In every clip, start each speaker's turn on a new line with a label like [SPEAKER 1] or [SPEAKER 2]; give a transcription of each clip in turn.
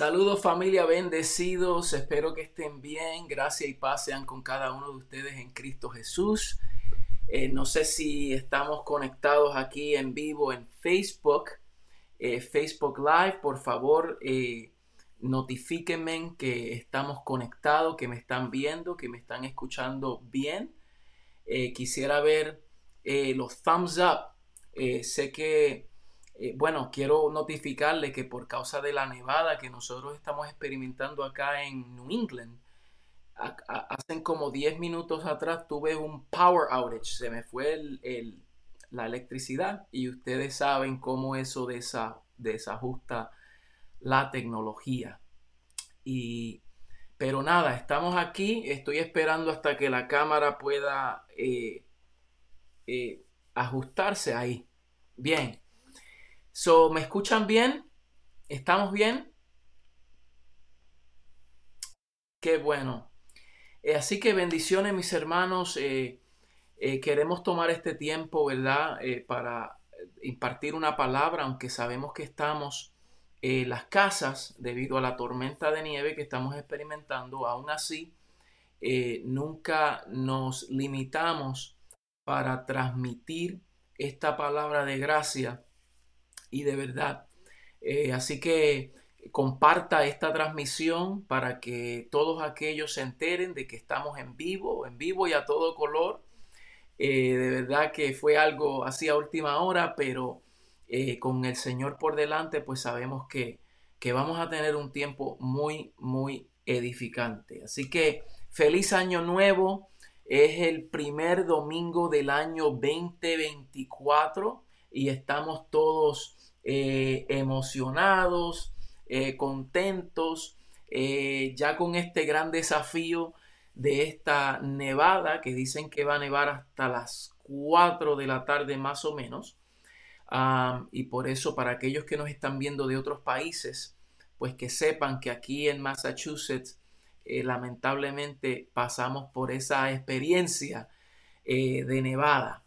[SPEAKER 1] Saludos familia, bendecidos, espero que estén bien, gracias y paz sean con cada uno de ustedes en Cristo Jesús. Eh, no sé si estamos conectados aquí en vivo en Facebook, eh, Facebook Live, por favor eh, notifíquenme que estamos conectados, que me están viendo, que me están escuchando bien. quisiera ver los thumbs up. sé que eh, bueno, quiero notificarle que por causa de la nevada que nosotros estamos experimentando acá en New England, hacen como 10 minutos atrás tuve un power outage, se me fue la electricidad y ustedes saben cómo eso desajusta la tecnología. Pero nada, estamos aquí, estoy esperando hasta que la cámara pueda eh, eh, ajustarse ahí. Bien, So, ¿me escuchan bien? ¿Estamos bien? Qué bueno. Eh, así que bendiciones, mis hermanos. Eh, eh, queremos tomar este tiempo, ¿verdad? para impartir una palabra, aunque sabemos que estamos en las casas debido a la tormenta de nieve que estamos experimentando. Aún así, nunca nos limitamos para transmitir esta palabra de gracia y de verdad. Eh, así que comparta esta transmisión para que todos aquellos se enteren de que estamos en vivo, en vivo y a todo color. Eh, de verdad que fue algo así a última hora, pero eh, con el Señor por delante, pues sabemos que, que vamos a tener un tiempo muy, muy edificante. Así que feliz año nuevo. Es el primer domingo del año 2024 y estamos todos eh, emocionados, eh, contentos, eh, ya con este gran desafío de esta nevada que dicen que va a nevar hasta las 4 de la tarde más o menos. y por eso para aquellos que nos están viendo de otros países, pues que sepan que aquí en Massachusetts lamentablemente pasamos por esa experiencia de nevada.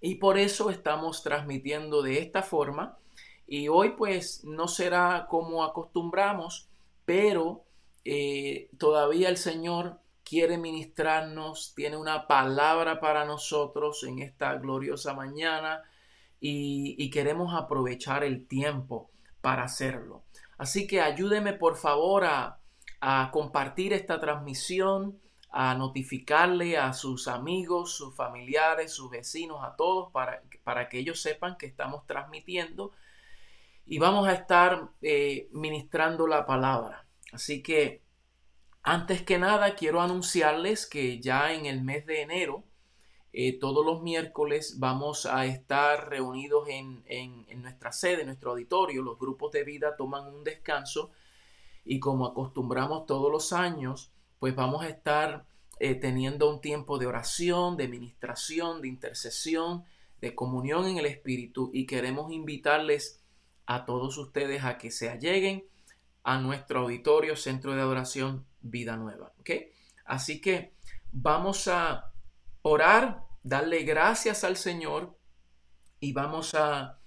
[SPEAKER 1] Y por eso estamos transmitiendo de esta forma y hoy pues no será como acostumbramos, pero eh, todavía el Señor quiere ministrarnos, tiene una palabra para nosotros en esta gloriosa mañana y, queremos aprovechar el tiempo para hacerlo. Así que ayúdeme por favor a, a compartir esta transmisión, a notificarle a sus amigos, sus familiares, sus vecinos, a todos, para, para que ellos sepan que estamos transmitiendo y vamos a estar eh, ministrando la palabra. Así que antes que nada quiero anunciarles que ya en el mes de enero, eh, todos los miércoles vamos a estar reunidos en, nuestra sede, en nuestro auditorio. Los grupos de vida toman un descanso y como acostumbramos todos los años, pues vamos a estar eh, teniendo un tiempo de oración, de ministración, de intercesión, de comunión en el Espíritu y queremos invitarles a todos ustedes a que se alleguen a nuestro auditorio Centro de Adoración Vida Nueva. Así que vamos a orar, darle gracias al Señor y vamos a,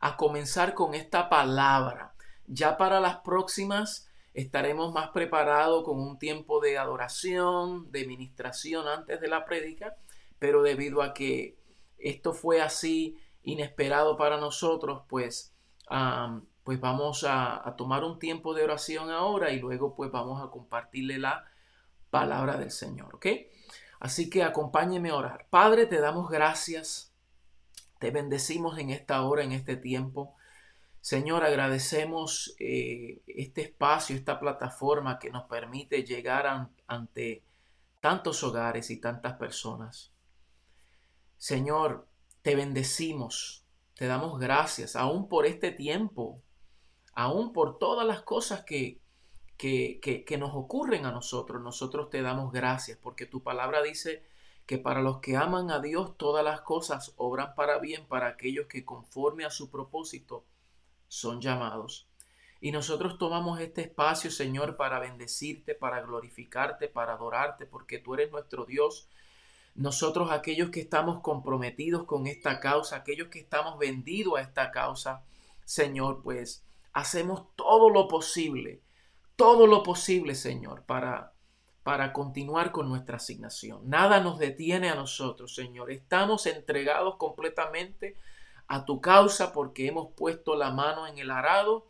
[SPEAKER 1] a comenzar con esta palabra. Ya para las próximas estaremos más preparados con un tiempo de adoración, de ministración antes de la prédica, pero debido a que esto fue así inesperado para nosotros, pues pues vamos a, tomar un tiempo de oración ahora y luego pues vamos a compartirle la palabra del Señor, ¿ok? Así que acompáñeme a orar. Padre, te damos gracias, te bendecimos en esta hora, en este tiempo. Señor, agradecemos eh, este espacio, esta plataforma que nos permite llegar ante tantos hogares y tantas personas. Señor, te bendecimos te damos gracias, aún por este tiempo, aún por todas las cosas que, que, que, nos ocurren a nosotros. Nosotros te damos gracias porque tu palabra dice que para los que aman a Dios todas las cosas obran para bien para aquellos que conforme a su propósito son llamados. Y nosotros tomamos este espacio, Señor, para bendecirte, para glorificarte, para adorarte, porque tú eres nuestro Dios nosotros aquellos que estamos comprometidos con esta causa, aquellos que estamos vendidos a esta causa, Señor, pues hacemos todo lo posible todo lo posible, Señor, para para continuar con nuestra asignación. Nada nos detiene a nosotros, Señor. Estamos entregados completamente a tu causa porque hemos puesto la mano en el arado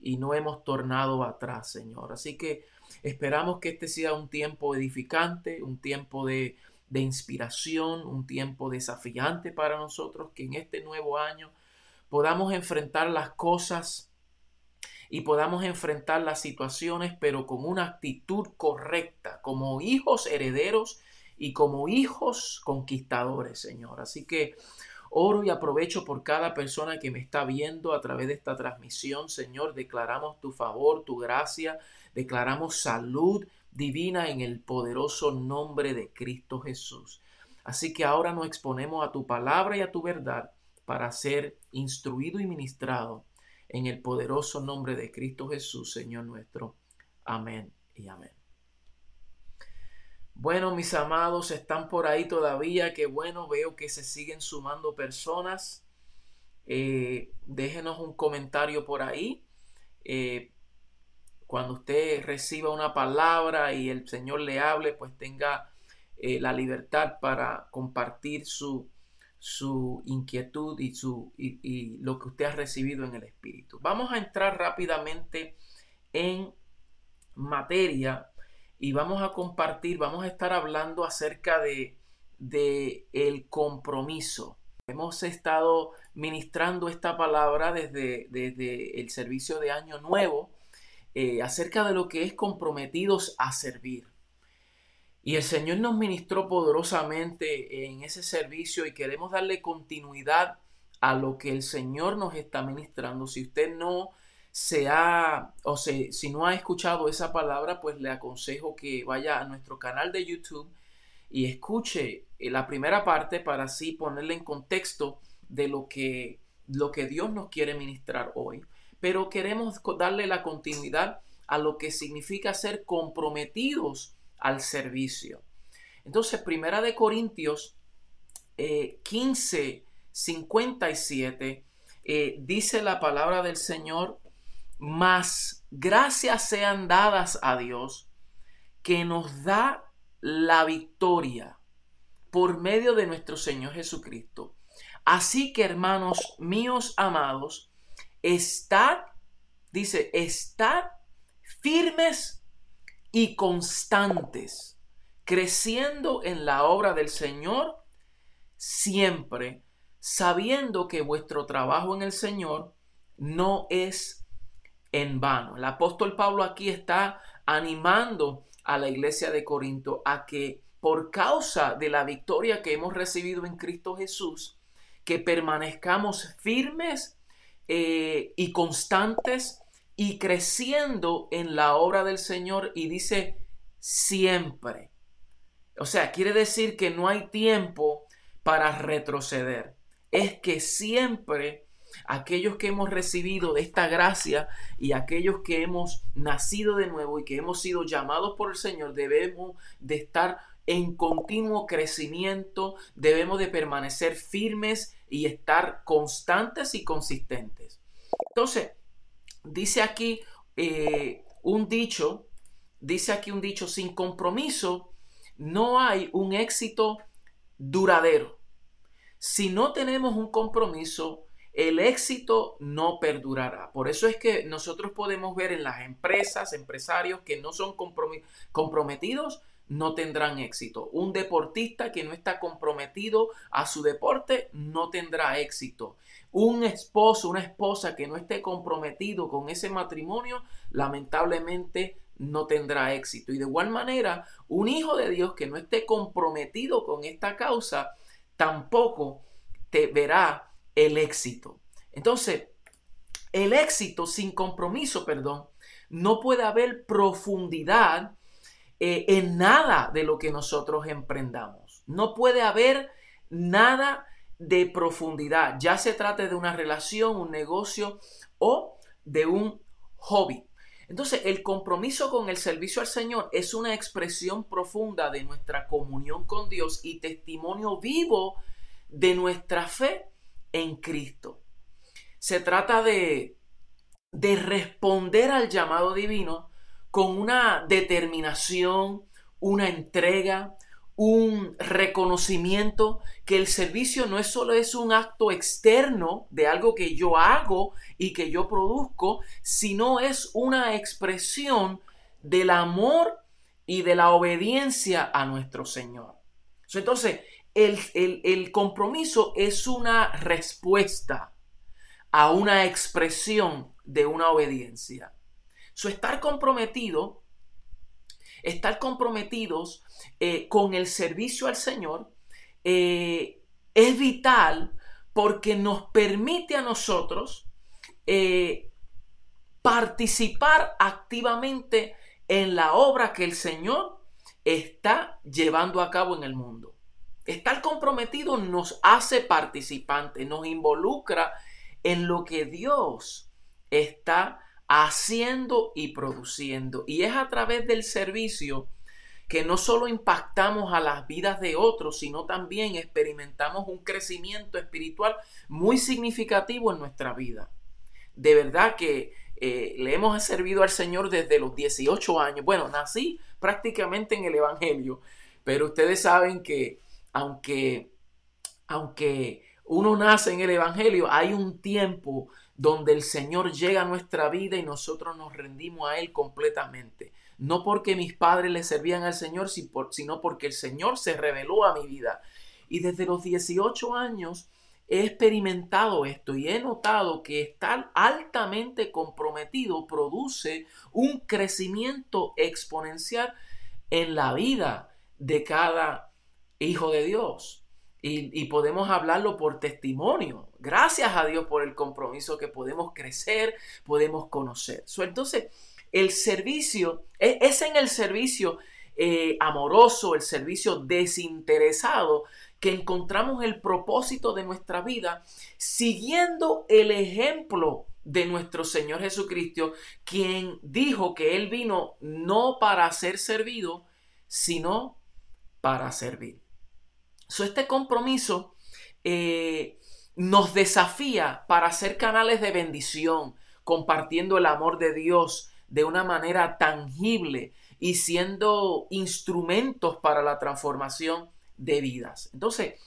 [SPEAKER 1] y no hemos tornado atrás, Señor. Así que esperamos que este sea un tiempo edificante, un tiempo de, de inspiración, un tiempo desafiante para nosotros, que en este nuevo año podamos enfrentar las cosas y podamos enfrentar las situaciones, pero con una actitud correcta, como hijos herederos y como hijos conquistadores, Señor. Así que oro y aprovecho por cada persona que me está viendo a través de esta transmisión, Señor. Declaramos tu favor, tu gracia, declaramos salud divina en el poderoso nombre de Cristo Jesús. Así que ahora nos exponemos a tu palabra y a tu verdad para ser instruido y ministrado en el poderoso nombre de Cristo Jesús, Señor nuestro. Amén y amén. Bueno, mis amados, están por ahí todavía. Qué bueno, veo que se siguen sumando personas. Eh, déjenos un comentario por ahí. Eh, cuando usted reciba una palabra y el Señor le hable, pues tenga eh, la libertad para compartir su, su inquietud y, su, y, lo que usted ha recibido en el Espíritu. Vamos a entrar rápidamente en materia y vamos a compartir, vamos a estar hablando acerca de, de el compromiso. Hemos estado ministrando esta palabra desde, desde el servicio de Año Nuevo eh, acerca de lo que es comprometidos a servir. Y el Señor nos ministró poderosamente en ese servicio y queremos darle continuidad a lo que el Señor nos está ministrando. Si usted no se ha, o sea, si no ha escuchado esa palabra, pues le aconsejo que vaya a nuestro canal de YouTube y escuche eh, la primera parte para así ponerle en contexto de lo que, lo que Dios nos quiere ministrar hoy. Pero queremos darle la continuidad a lo que significa ser comprometidos al servicio. Entonces, Primera de Corintios 15, eh, 57, eh, dice la palabra del Señor, más gracias sean dadas a Dios que nos da la victoria por medio de nuestro Señor Jesucristo. Así que, hermanos míos amados, estad, dice, estad firmes y constantes, creciendo en la obra del Señor siempre, sabiendo que vuestro trabajo en el Señor no es en vano. El apóstol Pablo aquí está animando a la iglesia de Corinto a que por causa de la victoria que hemos recibido en Cristo Jesús, que permanezcamos firmes eh, y constantes y creciendo en la obra del Señor y dice siempre. O sea, quiere decir que no hay tiempo para retroceder. Es que siempre aquellos que hemos recibido esta gracia y aquellos que hemos nacido de nuevo y que hemos sido llamados por el Señor debemos de estar en continuo crecimiento, debemos de permanecer firmes y estar constantes y consistentes. Entonces, dice aquí eh, un dicho, dice aquí un dicho, sin compromiso no hay un éxito duradero. Si no tenemos un compromiso, el éxito no perdurará. Por eso es que nosotros podemos ver en las empresas, empresarios que no son comprometidos, no tendrán éxito. Un deportista que no está comprometido a su deporte no tendrá éxito. Un esposo, una esposa que no esté comprometido con ese matrimonio, lamentablemente no tendrá éxito. Y de igual manera, un hijo de Dios que no esté comprometido con esta causa, tampoco te verá el éxito. Entonces, el éxito sin compromiso, perdón, no puede haber profundidad eh, en nada de lo que nosotros emprendamos. No puede haber nada de profundidad, ya se trate de una relación, un negocio o de un hobby. Entonces, el compromiso con el servicio al Señor es una expresión profunda de nuestra comunión con Dios y testimonio vivo de nuestra fe en Cristo. Se trata de, de responder al llamado divino con una determinación, una entrega, un reconocimiento que el servicio no es solo es un acto externo de algo que yo hago y que yo produzco, sino es una expresión del amor y de la obediencia a nuestro Señor. Entonces, el, el compromiso es una respuesta a una expresión de una obediencia. Su estar comprometido, estar comprometidos eh, con el servicio al Señor eh, es vital porque nos permite a nosotros eh, participar activamente en la obra que el Señor está llevando a cabo en el mundo. Estar comprometido nos hace participantes, nos involucra en lo que Dios está haciendo y produciendo. Y es a través del servicio que no solo impactamos a las vidas de otros, sino también experimentamos un crecimiento espiritual muy significativo en nuestra vida. De verdad que eh, le hemos servido al Señor desde los 18 años. Bueno, nací prácticamente en el Evangelio, pero ustedes saben que aunque, aunque uno nace en el Evangelio, hay un tiempo donde el Señor llega a nuestra vida y nosotros nos rendimos a Él completamente no porque mis padres le servían al Señor, sino porque el Señor se reveló a mi vida. Y desde los 18 años he experimentado esto y he notado que estar altamente comprometido produce un crecimiento exponencial en la vida de cada hijo de Dios. Y, podemos hablarlo por testimonio. Gracias a Dios por el compromiso que podemos crecer, podemos conocer. entonces, el servicio, e, es en el servicio eh, amoroso, el servicio desinteresado, que encontramos el propósito de nuestra vida siguiendo el ejemplo de nuestro Señor Jesucristo, quien dijo que Él vino no para ser servido, sino para servir. So, este compromiso eh, nos desafía para ser canales de bendición, compartiendo el amor de Dios, de una manera tangible y siendo instrumentos para la transformación de vidas. Entonces,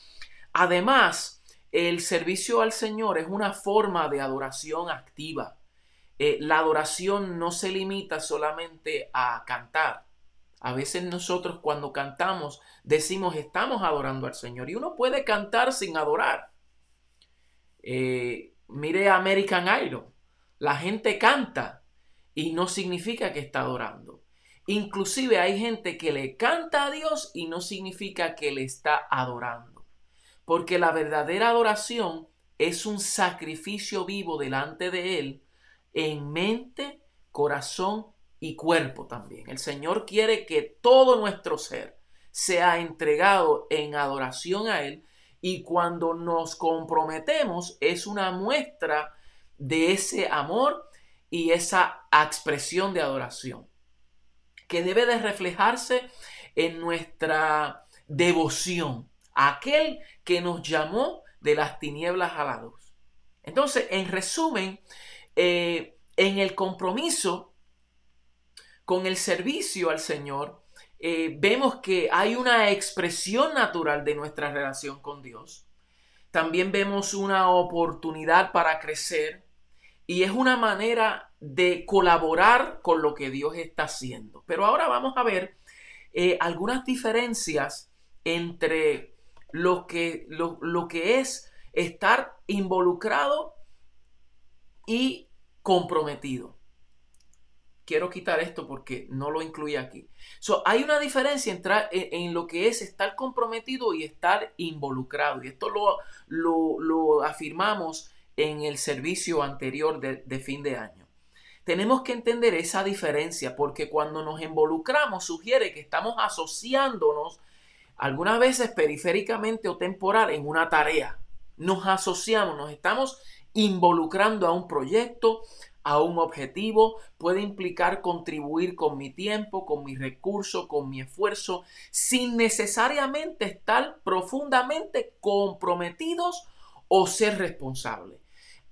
[SPEAKER 1] además, el servicio al Señor es una forma de adoración activa. Eh, la adoración no se limita solamente a cantar. A veces nosotros cuando cantamos decimos estamos adorando al Señor y uno puede cantar sin adorar. Eh, mire American Idol. La gente canta y no significa que está adorando. Inclusive hay gente que le canta a Dios y no significa que le está adorando. Porque la verdadera adoración es un sacrificio vivo delante de Él en mente, corazón y cuerpo también. El Señor quiere que todo nuestro ser sea entregado en adoración a Él y cuando nos comprometemos es una muestra de ese amor y esa expresión de adoración que debe de reflejarse en nuestra devoción a aquel que nos llamó de las tinieblas a la luz. Entonces, en resumen, eh, en el compromiso con el servicio al Señor, eh, vemos que hay una expresión natural de nuestra relación con Dios. También vemos una oportunidad para crecer, y es una manera de colaborar con lo que Dios está haciendo. Pero ahora vamos a ver eh, algunas diferencias entre lo que, lo, que es estar involucrado y comprometido. Quiero quitar esto porque no lo incluye aquí. hay una diferencia entre, en, lo que es estar comprometido y estar involucrado. Y esto lo, lo, lo afirmamos en el servicio anterior de, fin de año. Tenemos que entender esa diferencia porque cuando nos involucramos sugiere que estamos asociándonos algunas veces periféricamente o temporal en una tarea. Nos asociamos, nos estamos involucrando a un proyecto, a un objetivo, puede implicar contribuir con mi tiempo, con mi recurso, con mi esfuerzo, sin necesariamente estar profundamente comprometidos o ser responsables.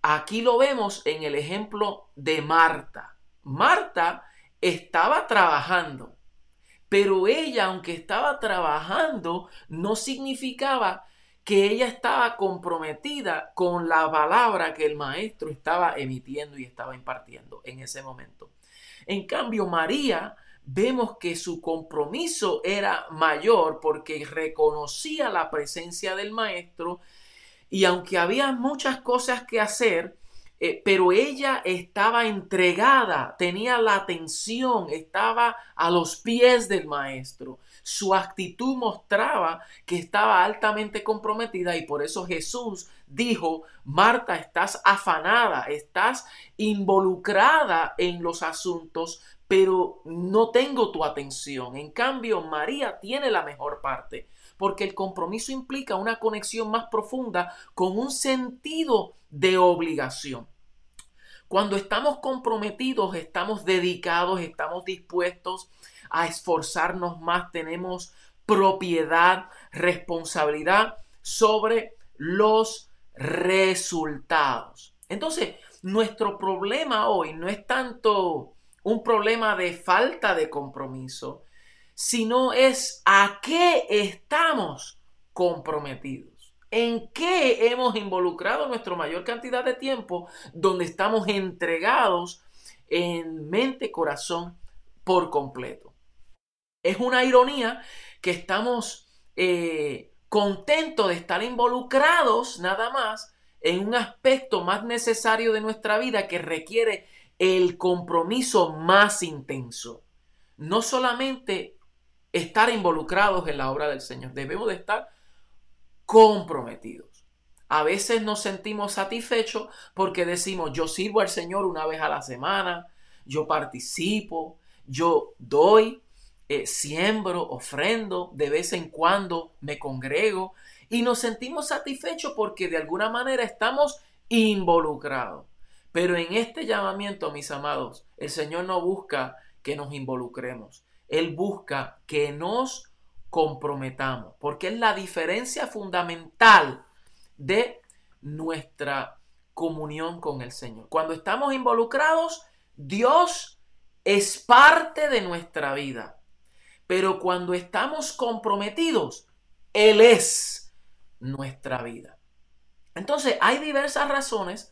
[SPEAKER 1] Aquí lo vemos en el ejemplo de Marta. Marta estaba trabajando. Pero ella, aunque estaba trabajando, no significaba que ella estaba comprometida con la palabra que el maestro estaba emitiendo y estaba impartiendo en ese momento. En cambio, María vemos que su compromiso era mayor porque reconocía la presencia del maestro y aunque había muchas cosas que hacer, eh, pero ella estaba entregada, tenía la atención, estaba a los pies del maestro. Su actitud mostraba que estaba altamente comprometida y por eso Jesús dijo, Marta, estás afanada, estás involucrada en los asuntos, pero no tengo tu atención. En cambio, María tiene la mejor parte porque el compromiso implica una conexión más profunda con un sentido de obligación. Cuando estamos comprometidos, estamos dedicados, estamos dispuestos a esforzarnos más, tenemos propiedad, responsabilidad sobre los resultados. Entonces, nuestro problema hoy no es tanto un problema de falta de compromiso, sino es a qué estamos comprometidos. ¿En qué hemos involucrado nuestra mayor cantidad de tiempo donde estamos entregados en mente, corazón por completo? Es una ironía que estamos eh, contentos de estar involucrados nada más en un aspecto más necesario de nuestra vida que requiere el compromiso más intenso. No solamente estar involucrados en la obra del Señor. Debemos de estar comprometidos. A veces nos sentimos satisfechos porque decimos, yo sirvo al Señor una vez a la semana, yo participo, yo doy, eh, siembro, ofrendo, de vez en cuando me congrego y nos sentimos satisfechos porque de alguna manera estamos involucrados. Pero en este llamamiento, mis amados, el Señor no busca que nos involucremos. Él busca que nos comprometamos, porque es la diferencia fundamental de nuestra comunión con el Señor. Cuando estamos involucrados, Dios es parte de nuestra vida. Pero cuando estamos comprometidos, Él es nuestra vida. Entonces, hay diversas razones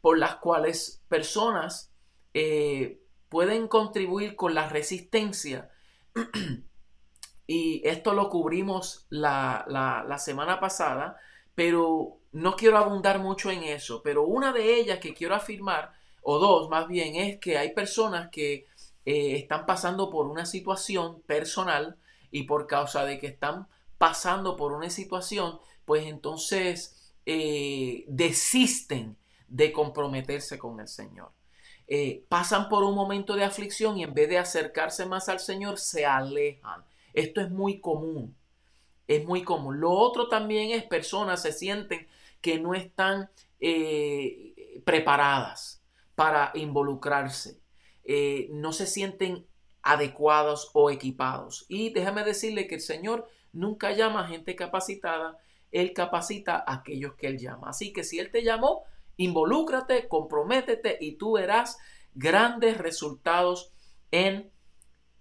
[SPEAKER 1] por las cuales personas eh, pueden contribuir con la resistencia. y esto lo cubrimos la, la, semana pasada, pero no quiero abundar mucho en eso. Pero una de ellas que quiero afirmar, o dos más bien, es que hay personas que eh, están pasando por una situación personal y por causa de que están pasando por una situación, pues entonces eh, desisten de comprometerse con el Señor. Eh, pasan por un momento de aflicción y en vez de acercarse más al Señor, se alejan. Esto es muy común. Es muy común. Lo otro también es personas se sienten que no están preparadas para involucrarse. Eh, no se sienten adecuados o equipados. Y déjame decirle que el Señor nunca llama a gente capacitada, Él capacita a aquellos que Él llama. Así que si Él te llamó, Involúcrate, comprométete y tú verás grandes resultados en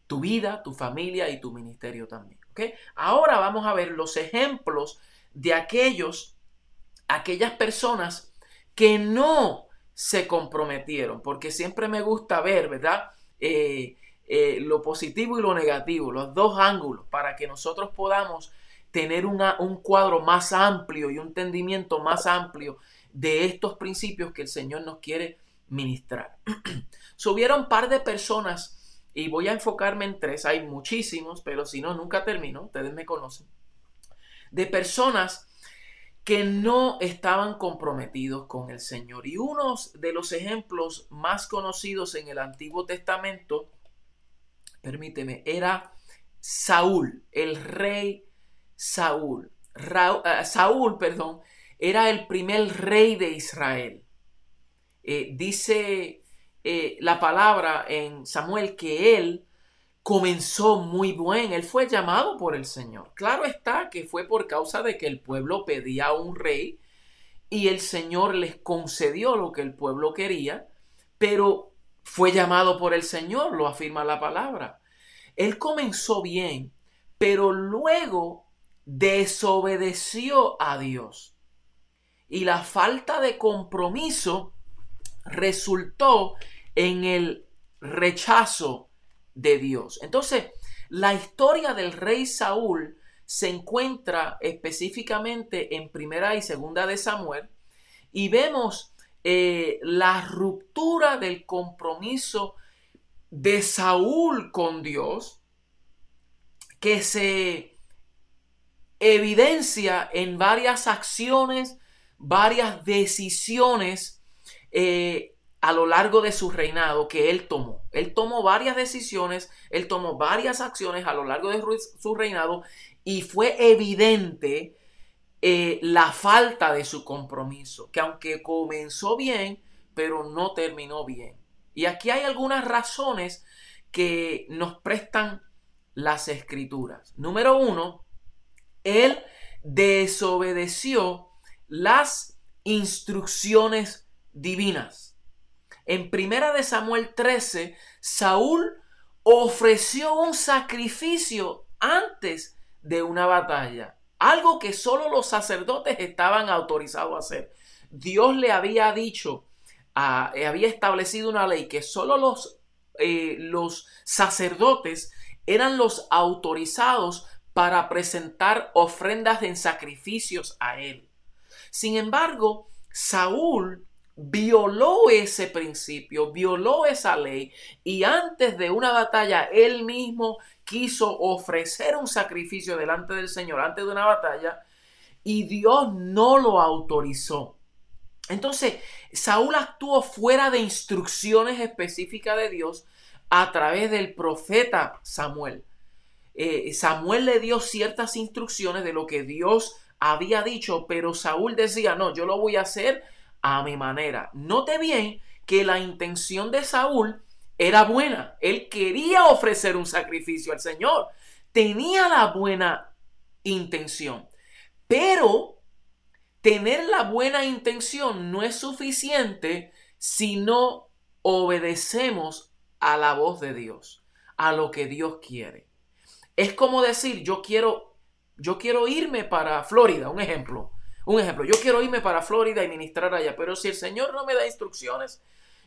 [SPEAKER 1] tu vida, tu familia y tu ministerio también. Ahora vamos a ver los ejemplos de aquellos, aquellas personas que no se comprometieron, porque siempre me gusta ver, ¿verdad? Eh, eh, lo positivo y lo negativo, los dos ángulos, para que nosotros podamos tener un cuadro más amplio y un entendimiento más amplio de estos principios que el Señor nos quiere ministrar. Subieron un par de personas y voy a enfocarme en tres, hay muchísimos, pero si no, nunca termino, ustedes me conocen, de personas que no estaban comprometidos con el Señor. Y uno de los ejemplos más conocidos en el Antiguo Testamento, permíteme, era Saúl, el rey Saúl. Eh, Saúl, perdón, era el primer rey de Israel. Eh, dice eh, la palabra en Samuel que él comenzó muy buen, él fue llamado por el Señor. Claro está que fue por causa de que el pueblo pedía un rey y el Señor les concedió lo que el pueblo quería, pero fue llamado por el Señor, lo afirma la palabra. Él comenzó bien, pero luego desobedeció a Dios. Y la falta de compromiso resultó en el rechazo de Dios. Entonces, la historia del rey Saúl se encuentra específicamente en primera y segunda de Samuel y vemos eh, la ruptura del compromiso de Saúl con Dios que se evidencia en varias acciones, varias decisiones eh, a lo largo de su reinado que él tomó. Él tomó varias decisiones, él tomó varias acciones a lo largo de su reinado y fue evidente eh, la falta de su compromiso, que aunque comenzó bien, pero no terminó bien. Y aquí hay algunas razones que nos prestan las escrituras. Número uno, él desobedeció las instrucciones divinas. En primera de Samuel 13, Saúl ofreció un sacrificio antes de una batalla, algo que solo los sacerdotes estaban autorizados a hacer. Dios le había dicho, había establecido una ley que solo los, eh, los sacerdotes eran los autorizados para presentar ofrendas en sacrificios a él. Sin embargo, Saúl violó ese principio, violó esa ley y antes de una batalla él mismo quiso ofrecer un sacrificio delante del Señor antes de una batalla y Dios no lo autorizó. Entonces, Saúl actuó fuera de instrucciones específicas de Dios a través del profeta Samuel. Eh, Samuel le dio ciertas instrucciones de lo que Dios había dicho, pero Saúl decía, no, yo lo voy a hacer a mi manera. Note bien que la intención de Saúl era buena. Él quería ofrecer un sacrificio al Señor. Tenía la buena intención. Pero tener la buena intención no es suficiente si no obedecemos a la voz de Dios, a lo que Dios quiere. Es como decir, yo quiero yo quiero irme para Florida, un ejemplo. Un ejemplo, yo quiero irme para Florida y ministrar allá, pero si el Señor no me da instrucciones,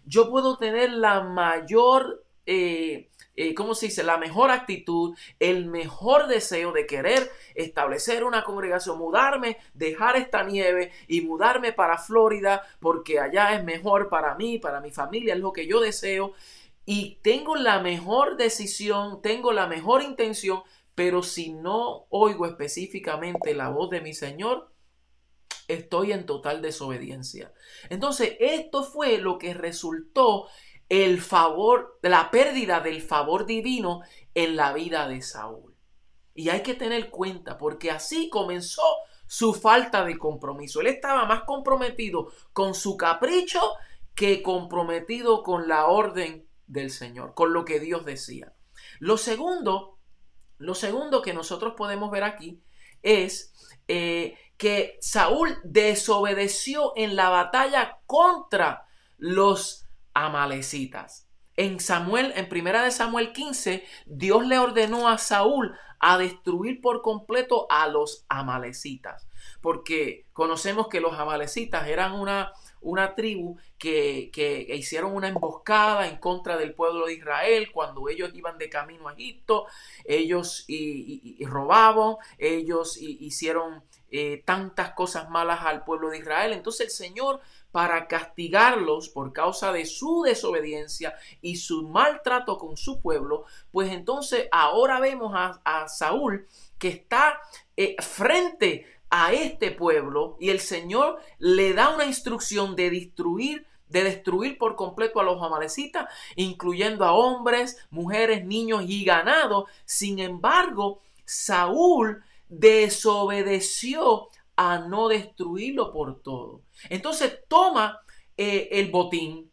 [SPEAKER 1] yo puedo tener la mayor, eh, eh, ¿cómo se dice? La mejor actitud, el mejor deseo de querer establecer una congregación, mudarme, dejar esta nieve y mudarme para Florida porque allá es mejor para mí, para mi familia, es lo que yo deseo. Y tengo la mejor decisión, tengo la mejor intención, pero si no oigo específicamente la voz de mi Señor, estoy en total desobediencia. Entonces, esto fue lo que resultó el favor, la pérdida del favor divino en la vida de Saúl. Y hay que tener cuenta, porque así comenzó su falta de compromiso. Él estaba más comprometido con su capricho que comprometido con la orden del Señor, con lo que Dios decía. Lo segundo, lo segundo que nosotros podemos ver aquí es eh, que Saúl desobedeció en la batalla contra los amalecitas. En Samuel, en primera de Samuel 15, Dios le ordenó a Saúl a destruir por completo a los amalecitas, porque conocemos que los amalecitas eran una, una tribu que, que, hicieron una emboscada en contra del pueblo de Israel cuando ellos iban de camino a Egipto, ellos y, robaban, ellos hicieron eh, tantas cosas malas al pueblo de Israel. Entonces el Señor, para castigarlos por causa de su desobediencia y su maltrato con su pueblo, pues entonces ahora vemos a, Saúl que está eh, frente a este pueblo y el Señor le da una instrucción de destruir de destruir por completo a los amalecitas, incluyendo a hombres, mujeres, niños y ganado. Sin embargo, Saúl desobedeció a no destruirlo por todo. Entonces toma eh, el botín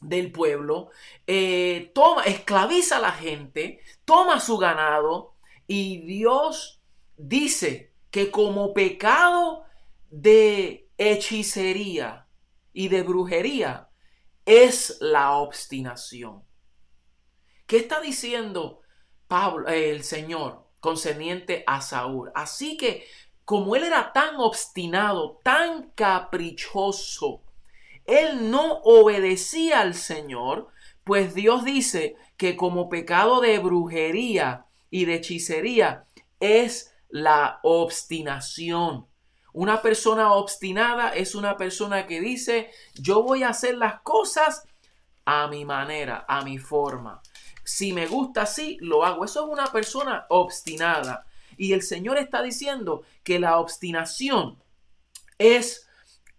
[SPEAKER 1] del pueblo, eh, toma, esclaviza a la gente, toma su ganado y Dios dice que como pecado de hechicería y de brujería, es la obstinación. ¿Qué está diciendo Pablo, el Señor concerniente a Saúl? Así que como él era tan obstinado, tan caprichoso, él no obedecía al Señor, pues Dios dice que como pecado de brujería y de hechicería es la obstinación. Una persona obstinada es una persona que dice, yo voy a hacer las cosas a mi manera, a mi forma. Si me gusta así, lo hago. Eso es una persona obstinada. Y el Señor está diciendo que la obstinación es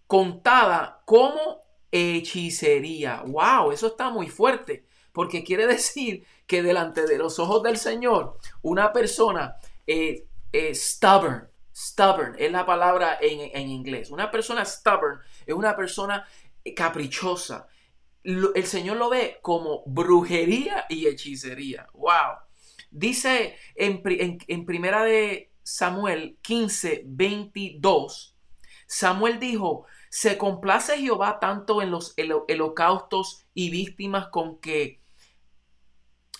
[SPEAKER 1] contada como hechicería. ¡Wow! Eso está muy fuerte. Porque quiere decir que delante de los ojos del Señor, una persona eh, stubborn, stubborn es la palabra en, en inglés. Una persona stubborn es una persona caprichosa. El Señor lo ve como brujería y hechicería. ¡Wow! Dice en, primera de Samuel 15, 22, Samuel dijo, se complace Jehová tanto en los holocaustos y víctimas con que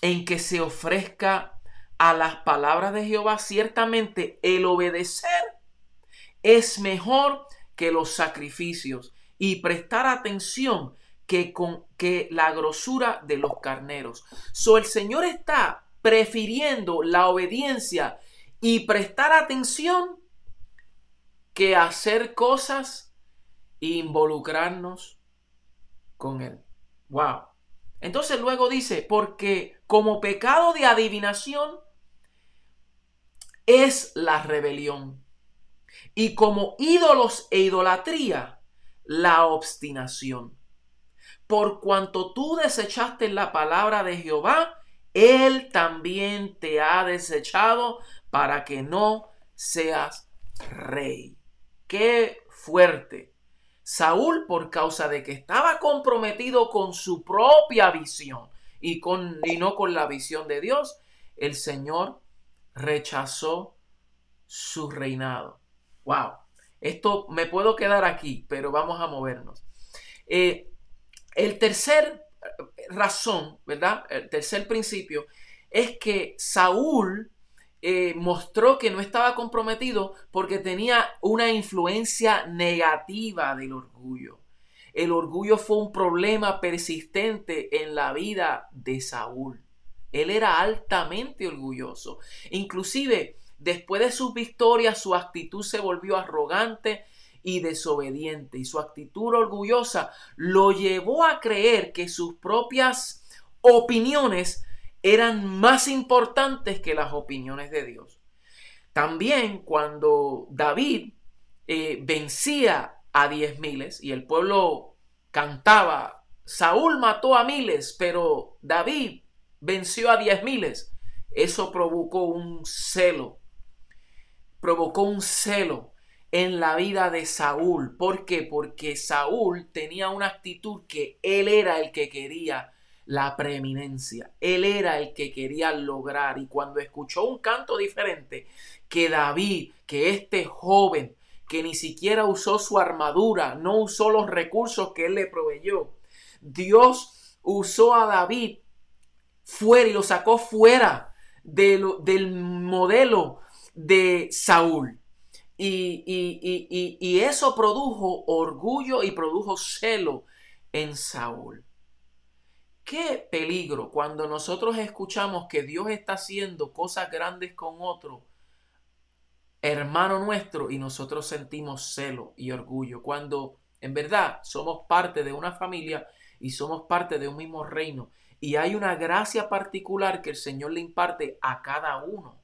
[SPEAKER 1] en que se ofrezca a las palabras de Jehová, ciertamente el obedecer es mejor que los sacrificios y prestar atención que con que la grosura de los carneros. So el Señor está prefiriendo la obediencia y prestar atención que hacer cosas e involucrarnos con Él. Wow. Entonces luego dice, porque como pecado de adivinación es la rebelión. Y como ídolos e idolatría, la obstinación. Por cuanto tú desechaste la palabra de Jehová él también te ha desechado para que no seas rey. Qué fuerte. Saúl, por causa de que estaba comprometido con su propia visión y, con, y no con la visión de Dios, el Señor rechazó su reinado. Wow. Esto me puedo quedar aquí, pero vamos a movernos. Eh, el tercer razón, ¿verdad? El tercer principio es que Saúl eh, mostró que no estaba comprometido porque tenía una influencia negativa del orgullo. El orgullo fue un problema persistente en la vida de Saúl. Él era altamente orgulloso. Inclusive, después de sus victorias, su actitud se volvió arrogante y desobediente y su actitud orgullosa lo llevó a creer que sus propias opiniones eran más importantes que las opiniones de Dios. También cuando David eh, vencía a diez miles y el pueblo cantaba, Saúl mató a miles, pero David venció a diez miles, eso provocó un celo, provocó un celo en la vida de Saúl. ¿Por qué? Porque Saúl tenía una actitud que él era el que quería la preeminencia. Él era el que quería lograr. Y cuando escuchó un canto diferente, que David, que este joven, que ni siquiera usó su armadura, no usó los recursos que él le proveyó, Dios usó a David fuera y lo sacó fuera del modelo de Saúl. Y, eso produjo orgullo y produjo celo en Saúl. Qué peligro cuando nosotros escuchamos que Dios está haciendo cosas grandes con otro hermano nuestro y nosotros sentimos celo y orgullo cuando en verdad somos parte de una familia y somos parte de un mismo reino y hay una gracia particular que el Señor le imparte a cada uno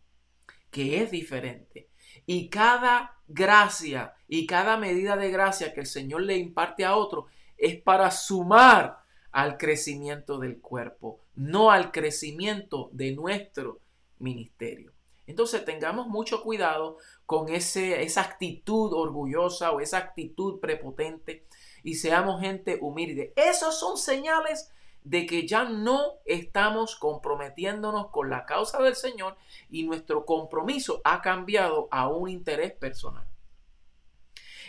[SPEAKER 1] que es diferente. Y cada gracia y cada medida de gracia que el Señor le imparte a otro es para sumar al crecimiento del cuerpo, no al crecimiento de nuestro ministerio. Entonces tengamos mucho cuidado con ese, esa actitud orgullosa o esa actitud prepotente y seamos gente humilde. Esos son señales de que ya no estamos comprometiéndonos con la causa del Señor y nuestro compromiso ha cambiado a un interés personal.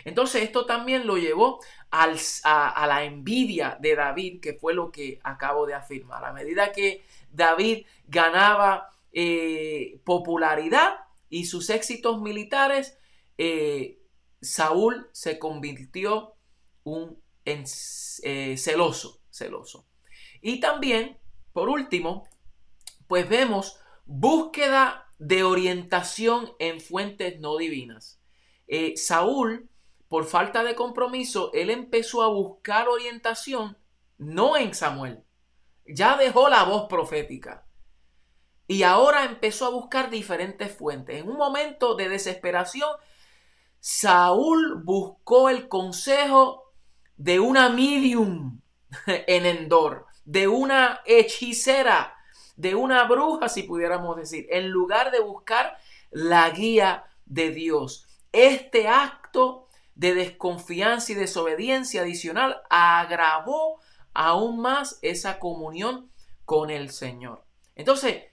[SPEAKER 1] Entonces esto también lo llevó a, la envidia de David, que fue lo que acabo de afirmar. A medida que David ganaba eh, popularidad y sus éxitos militares, eh, Saúl se convirtió un, en eh, celoso, celoso. Y también, por último, pues vemos búsqueda de orientación en fuentes no divinas. Saúl por falta de compromiso, él empezó a buscar orientación no en Samuel. Ya dejó la voz profética. Y ahora empezó a buscar diferentes fuentes. En un momento de desesperación, Saúl buscó el consejo de una medium en Endor, de una hechicera, de una bruja, si pudiéramos decir, en lugar de buscar la guía de Dios. Este acto de desconfianza y desobediencia adicional agravó aún más esa comunión con el Señor. Entonces,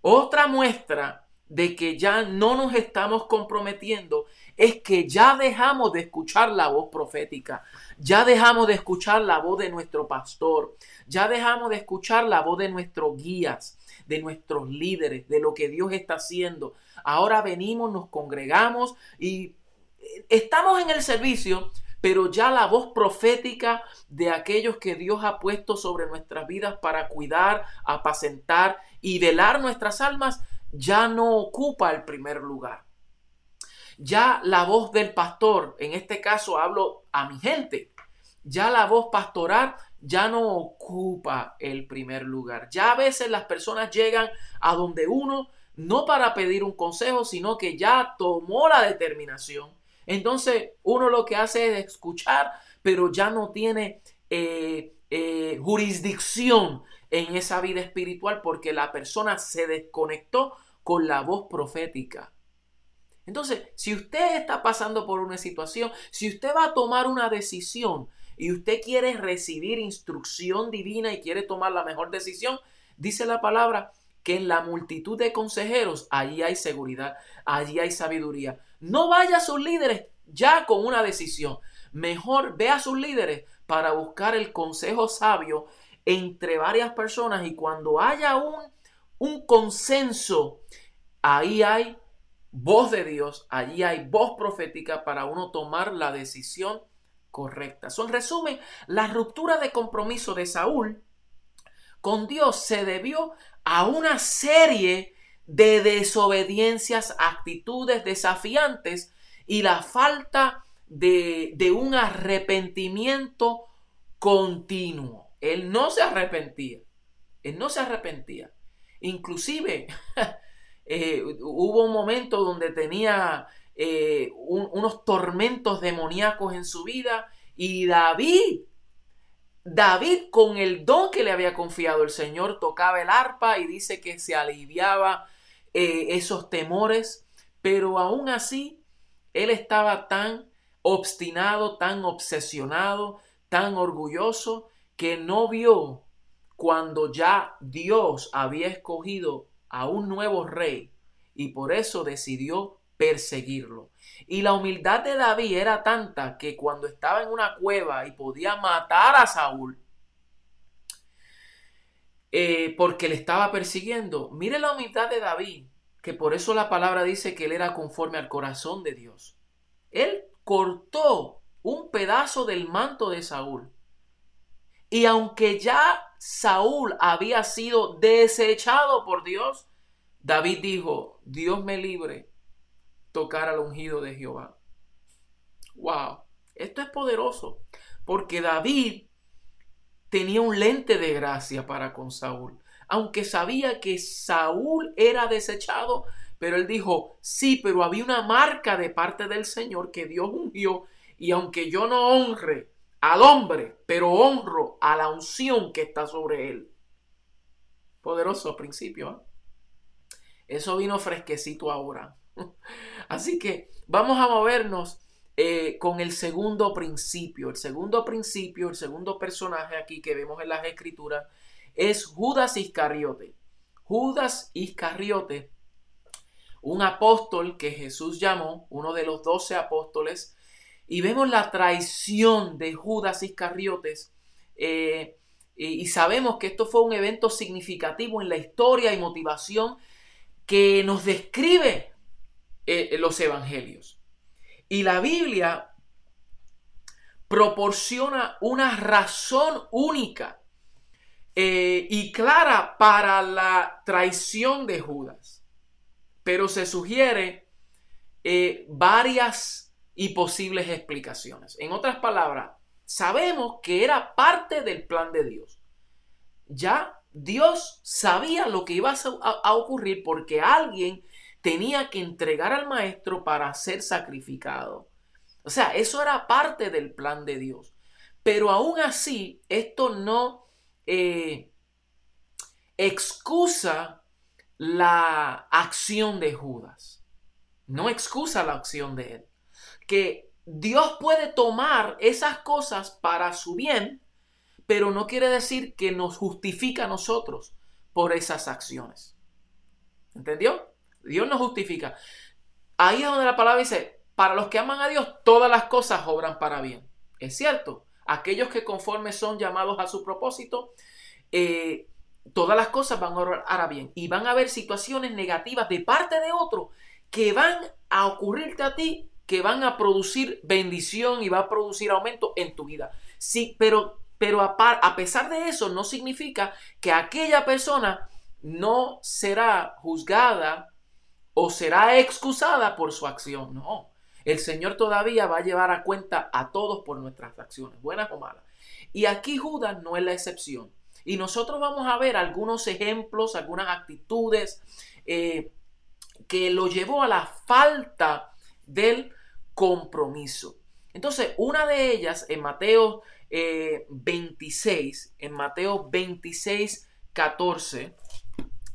[SPEAKER 1] otra muestra de que ya no nos estamos comprometiendo es que ya dejamos de escuchar la voz profética, ya dejamos de escuchar la voz de nuestro pastor, ya dejamos de escuchar la voz de nuestros guías, de nuestros líderes, de lo que Dios está haciendo. Ahora venimos, nos congregamos y estamos en el servicio, pero ya la voz profética de aquellos que Dios ha puesto sobre nuestras vidas para cuidar, apacentar y velar nuestras almas, ya no ocupa el primer lugar. Ya la voz del pastor, en este caso hablo a mi gente, ya la voz pastoral ya no ocupa el primer lugar. Ya a veces las personas llegan a donde uno no para pedir un consejo, sino que ya tomó la determinación entonces uno lo que hace es escuchar, pero ya no tiene eh, eh, jurisdicción en esa vida espiritual porque la persona se desconectó con la voz profética. Entonces, si usted está pasando por una situación, si usted va a tomar una decisión y usted quiere recibir instrucción divina y quiere tomar la mejor decisión, dice la palabra que en la multitud de consejeros allí hay seguridad, allí hay sabiduría. No vaya a sus líderes ya con una decisión. Mejor ve a sus líderes para buscar el consejo sabio entre varias personas y cuando haya un, un consenso, ahí hay voz de Dios, allí hay voz profética para uno tomar la decisión correcta. Son resumen, la ruptura de compromiso de Saúl con Dios se debió a una serie de desobediencias, actitudes desafiantes y la falta de, un arrepentimiento continuo. Él no se arrepentía. Él no se arrepentía. Inclusive eh, hubo un momento donde tenía eh, unos tormentos demoníacos en su vida. Y David David, con el don que le había confiado el Señor, tocaba el arpa y dice que se aliviaba eh, esos temores, pero aún así, él estaba tan obstinado, tan obsesionado, tan orgulloso, que no vio cuando ya Dios había escogido a un nuevo rey. Y por eso decidió perseguirlo. Y la humildad de David era tanta que cuando estaba en una cueva y podía matar a Saúl, eh, porque le estaba persiguiendo, mire la humildad de David, que por eso la palabra dice que él era conforme al corazón de Dios. Él cortó un pedazo del manto de Saúl. Y aunque ya Saúl había sido desechado por Dios, David dijo, Dios me libre tocar al ungido de Jehová. Wow, esto es poderoso, porque David tenía un lente de gracia para con Saúl, aunque sabía que Saúl era desechado, pero él dijo, sí, pero había una marca de parte del Señor que Dios ungió, y aunque yo no honre al hombre, pero honro a la unción que está sobre él. Poderoso principio. ¿eh? Eso vino fresquecito ahora. Así que vamos a movernos eh, con el segundo principio. El segundo principio, el segundo personaje aquí que vemos en las escrituras es Judas Iscariote. Judas Iscariote, un apóstol que Jesús llamó, uno de los doce apóstoles, y vemos la traición de Judas Iscariotes. Eh, y, sabemos que esto fue un evento significativo en la historia y motivación que nos describe eh, los evangelios. Y la Biblia proporciona una razón única eh, y clara para la traición de Judas. Pero se sugiere eh, varias y posibles explicaciones. En otras palabras, sabemos que era parte del plan de Dios. Ya Dios sabía lo que iba a, ocurrir porque alguien tenía que entregar al maestro para ser sacrificado. O sea, eso era parte del plan de Dios. Pero aún así, esto no eh, excusa la acción de Judas. No excusa la acción de él. Que Dios puede tomar esas cosas para su bien, pero no quiere decir que nos justifica a nosotros por esas acciones. ¿Entendió? Dios nos justifica. Ahí es donde la palabra dice, para los que aman a Dios, todas las cosas obran para bien. Es cierto, aquellos que conforme son llamados a su propósito, eh, todas las cosas van a obrar a bien. Y van a haber situaciones negativas de parte de otro que van a ocurrirte a ti, que van a producir bendición y va a producir aumento en tu vida. Sí, pero, pero a pesar de eso, no significa que aquella persona no será juzgada o será excusada por su acción. No, el Señor todavía va a llevar a cuenta a todos por nuestras acciones, buenas o malas. Y aquí Judas no es la excepción. Y nosotros vamos a ver algunos ejemplos, algunas actitudes eh, que lo llevó a la falta del compromiso. Entonces, una de ellas en Mateo 26, eh, en Mateo 26, 14,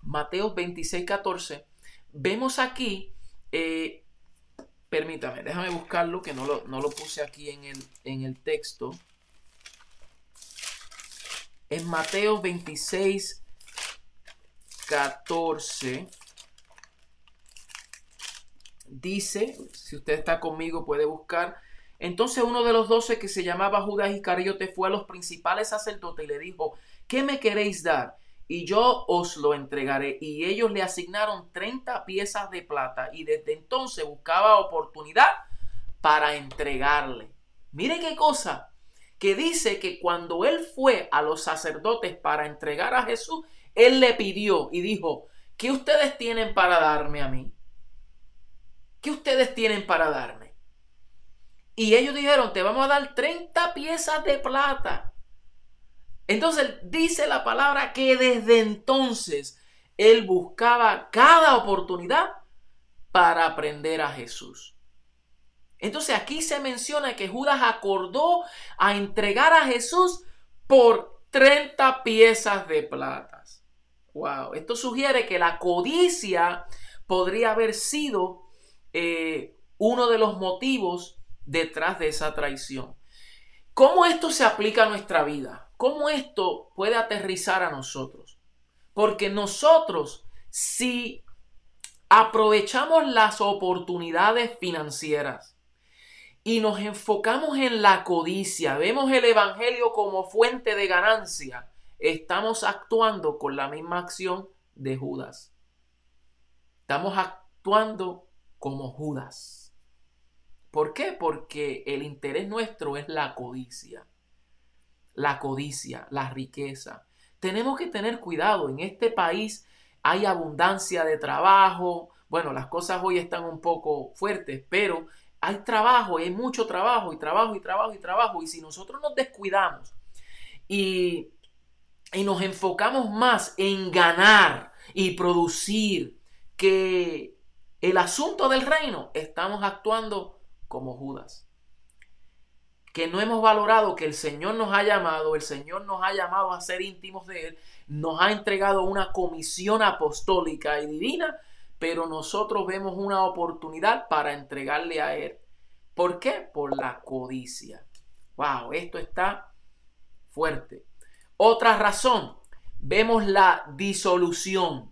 [SPEAKER 1] Mateo 26, 14, vemos aquí, eh, permítame, déjame buscarlo, que no lo, no lo puse aquí en el, en el texto. En Mateo 26, 14, dice, si usted está conmigo puede buscar, entonces uno de los doce que se llamaba Judas Iscariote fue a los principales sacerdotes y le dijo, ¿qué me queréis dar? Y yo os lo entregaré. Y ellos le asignaron 30 piezas de plata y desde entonces buscaba oportunidad para entregarle. Mire qué cosa, que dice que cuando él fue a los sacerdotes para entregar a Jesús, él le pidió y dijo, ¿qué ustedes tienen para darme a mí? ¿Qué ustedes tienen para darme? Y ellos dijeron, te vamos a dar 30 piezas de plata. Entonces dice la palabra que desde entonces él buscaba cada oportunidad para aprender a Jesús. Entonces aquí se menciona que Judas acordó a entregar a Jesús por 30 piezas de plata. Wow, esto sugiere que la codicia podría haber sido eh, uno de los motivos detrás de esa traición. ¿Cómo esto se aplica a nuestra vida? ¿Cómo esto puede aterrizar a nosotros? Porque nosotros, si aprovechamos las oportunidades financieras y nos enfocamos en la codicia, vemos el Evangelio como fuente de ganancia, estamos actuando con la misma acción de Judas. Estamos actuando como Judas. ¿Por qué? Porque el interés nuestro es la codicia la codicia, la riqueza. Tenemos que tener cuidado. En este país hay abundancia de trabajo. Bueno, las cosas hoy están un poco fuertes, pero hay trabajo, hay mucho trabajo y trabajo y trabajo y trabajo. Y si nosotros nos descuidamos y, y nos enfocamos más en ganar y producir que el asunto del reino, estamos actuando como Judas que no hemos valorado que el Señor nos ha llamado, el Señor nos ha llamado a ser íntimos de Él, nos ha entregado una comisión apostólica y divina, pero nosotros vemos una oportunidad para entregarle a Él. ¿Por qué? Por la codicia. Wow, esto está fuerte. Otra razón, vemos la disolución.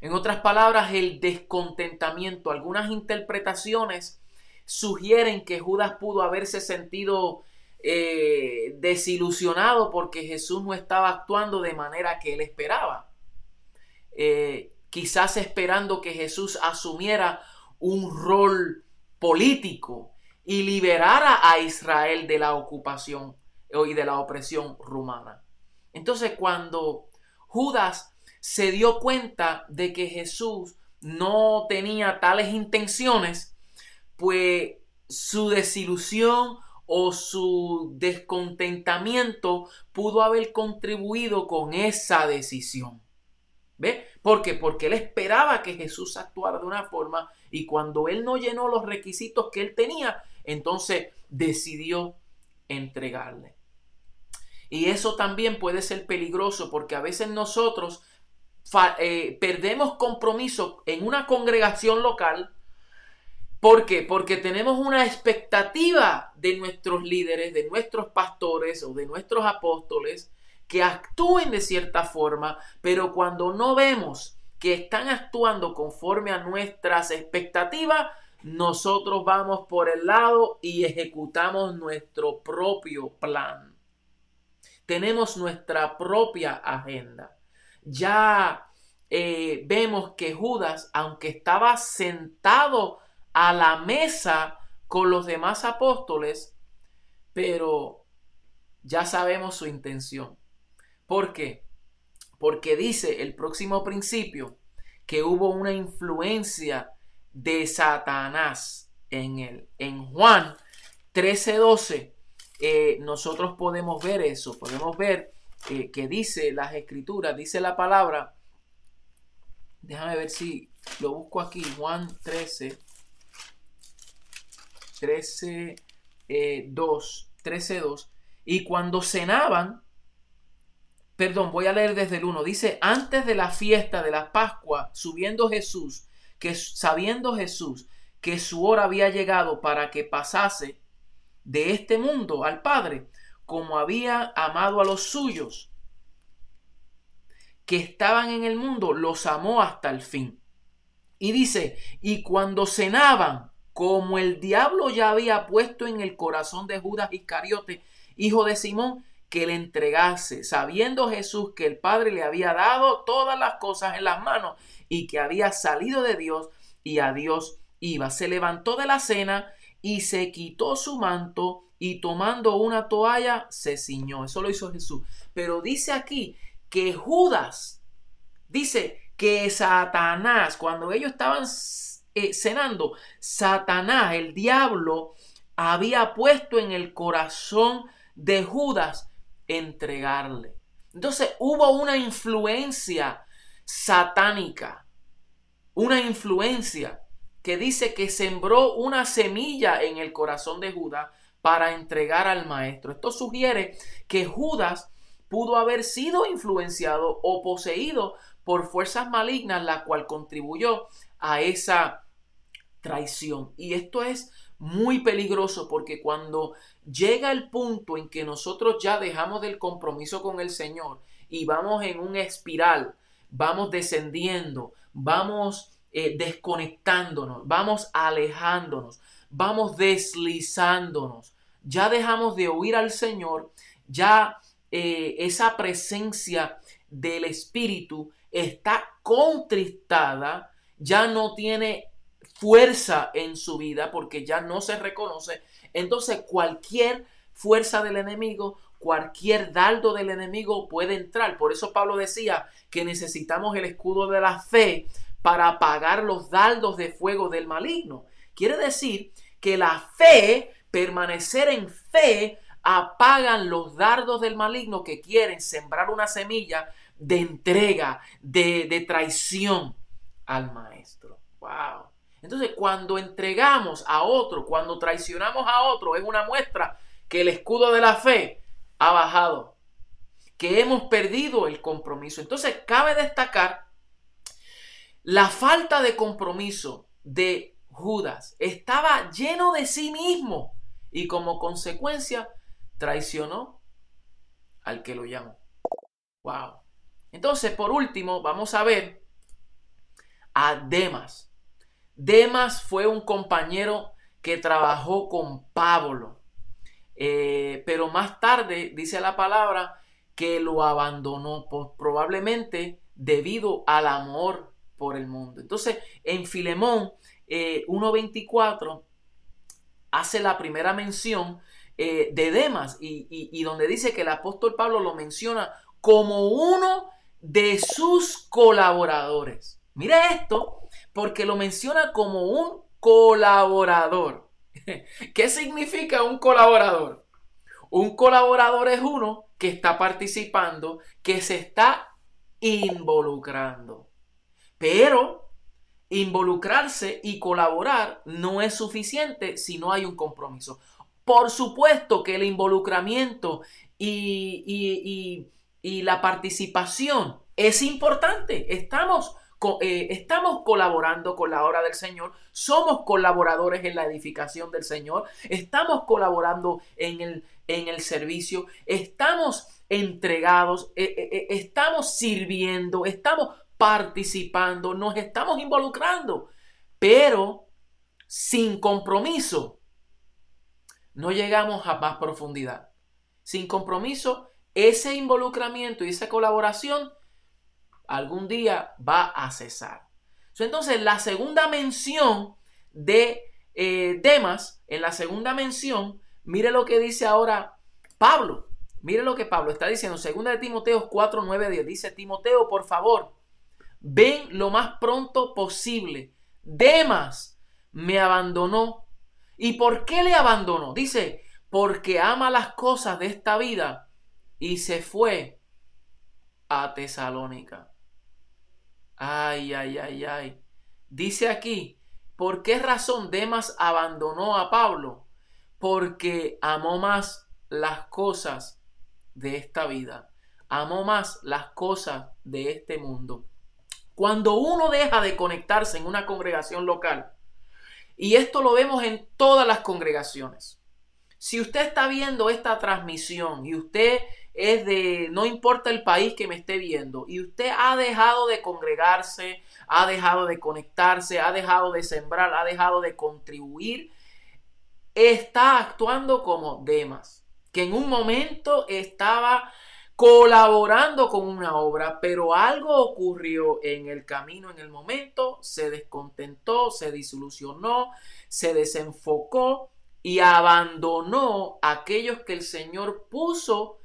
[SPEAKER 1] En otras palabras, el descontentamiento. Algunas interpretaciones sugieren que Judas pudo haberse sentido eh, desilusionado porque Jesús no estaba actuando de manera que él esperaba. Eh, quizás esperando que Jesús asumiera un rol político y liberara a Israel de la ocupación y de la opresión rumana. Entonces cuando Judas se dio cuenta de que Jesús no tenía tales intenciones, pues su desilusión o su descontentamiento pudo haber contribuido con esa decisión. ¿Ve? ¿Por qué? Porque él esperaba que Jesús actuara de una forma y cuando él no llenó los requisitos que él tenía, entonces decidió entregarle. Y eso también puede ser peligroso porque a veces nosotros eh, perdemos compromiso en una congregación local. ¿Por qué? Porque tenemos una expectativa de nuestros líderes, de nuestros pastores o de nuestros apóstoles que actúen de cierta forma, pero cuando no vemos que están actuando conforme a nuestras expectativas, nosotros vamos por el lado y ejecutamos nuestro propio plan. Tenemos nuestra propia agenda. Ya eh, vemos que Judas, aunque estaba sentado a la mesa con los demás apóstoles, pero ya sabemos su intención. ¿Por qué? Porque dice el próximo principio que hubo una influencia de Satanás en él. En Juan 13:12 eh, nosotros podemos ver eso, podemos ver eh, que dice las escrituras, dice la palabra, déjame ver si lo busco aquí, Juan 13, 13, 2, 13, 2, y cuando cenaban, perdón, voy a leer desde el 1, dice, antes de la fiesta de la Pascua, subiendo Jesús, que sabiendo Jesús que su hora había llegado para que pasase de este mundo al Padre, como había amado a los suyos que estaban en el mundo, los amó hasta el fin. Y dice, y cuando cenaban, como el diablo ya había puesto en el corazón de Judas Iscariote, hijo de Simón, que le entregase, sabiendo Jesús que el Padre le había dado todas las cosas en las manos y que había salido de Dios y a Dios iba. Se levantó de la cena y se quitó su manto y tomando una toalla se ciñó. Eso lo hizo Jesús. Pero dice aquí que Judas, dice que Satanás, cuando ellos estaban eh, cenando, Satanás, el diablo, había puesto en el corazón de Judas entregarle. Entonces hubo una influencia satánica, una influencia que dice que sembró una semilla en el corazón de Judas para entregar al maestro. Esto sugiere que Judas pudo haber sido influenciado o poseído por fuerzas malignas, la cual contribuyó a esa traición. Y esto es muy peligroso porque cuando llega el punto en que nosotros ya dejamos del compromiso con el Señor y vamos en un espiral, vamos descendiendo, vamos eh, desconectándonos, vamos alejándonos, vamos deslizándonos. Ya dejamos de oír al Señor, ya eh, esa presencia del Espíritu está contristada, ya no tiene fuerza en su vida porque ya no se reconoce. Entonces cualquier fuerza del enemigo, cualquier dardo del enemigo puede entrar. Por eso Pablo decía que necesitamos el escudo de la fe para apagar los dardos de fuego del maligno. Quiere decir que la fe, permanecer en fe, apagan los dardos del maligno que quieren sembrar una semilla de entrega, de, de traición al maestro. Wow. Entonces, cuando entregamos a otro, cuando traicionamos a otro, es una muestra que el escudo de la fe ha bajado, que hemos perdido el compromiso. Entonces, cabe destacar la falta de compromiso de Judas. Estaba lleno de sí mismo y como consecuencia traicionó al que lo llamó. Wow. Entonces, por último, vamos a ver a Demas. Demas fue un compañero que trabajó con Pablo. Eh, pero más tarde dice la palabra que lo abandonó, probablemente debido al amor por el mundo. Entonces, en Filemón 1.24 eh, hace la primera mención eh, de Demas y, donde dice que el apóstol Pablo lo menciona como uno de sus colaboradores. Mire esto, porque lo menciona como un colaborador. ¿Qué significa un colaborador? Un colaborador es uno que está participando, que se está involucrando. Pero involucrarse y colaborar no es suficiente si no hay un compromiso. Por supuesto que el involucramiento y, la participación es importante. Estamos, eh, estamos colaborando con la obra del Señor, somos colaboradores en la edificación del Señor, estamos colaborando en el, en el servicio, estamos entregados, eh, eh, estamos sirviendo, estamos participando, nos estamos involucrando, pero sin compromiso no llegamos a más profundidad. Sin compromiso, ese involucramiento y esa colaboración algún día va a cesar. Entonces, la segunda mención de eh, Demas, en la segunda mención, mire lo que dice ahora Pablo. Mire lo que Pablo está diciendo. Segunda de Timoteo 4, 9, 10. Dice, Timoteo, por favor, ven lo más pronto posible. Demas me abandonó ¿Y por qué le abandonó? Dice, porque ama las cosas de esta vida y se fue a Tesalónica. Ay, ay, ay, ay. Dice aquí, ¿por qué razón Demas abandonó a Pablo? Porque amó más las cosas de esta vida. Amó más las cosas de este mundo. Cuando uno deja de conectarse en una congregación local, y esto lo vemos en todas las congregaciones. Si usted está viendo esta transmisión y usted es de, no importa el país que me esté viendo, y usted ha dejado de congregarse, ha dejado de conectarse, ha dejado de sembrar, ha dejado de contribuir, está actuando como Demas, que en un momento estaba colaborando con una obra, pero algo ocurrió en el camino, en el momento, se descontentó, se desilusionó, se desenfocó y abandonó a aquellos que el Señor puso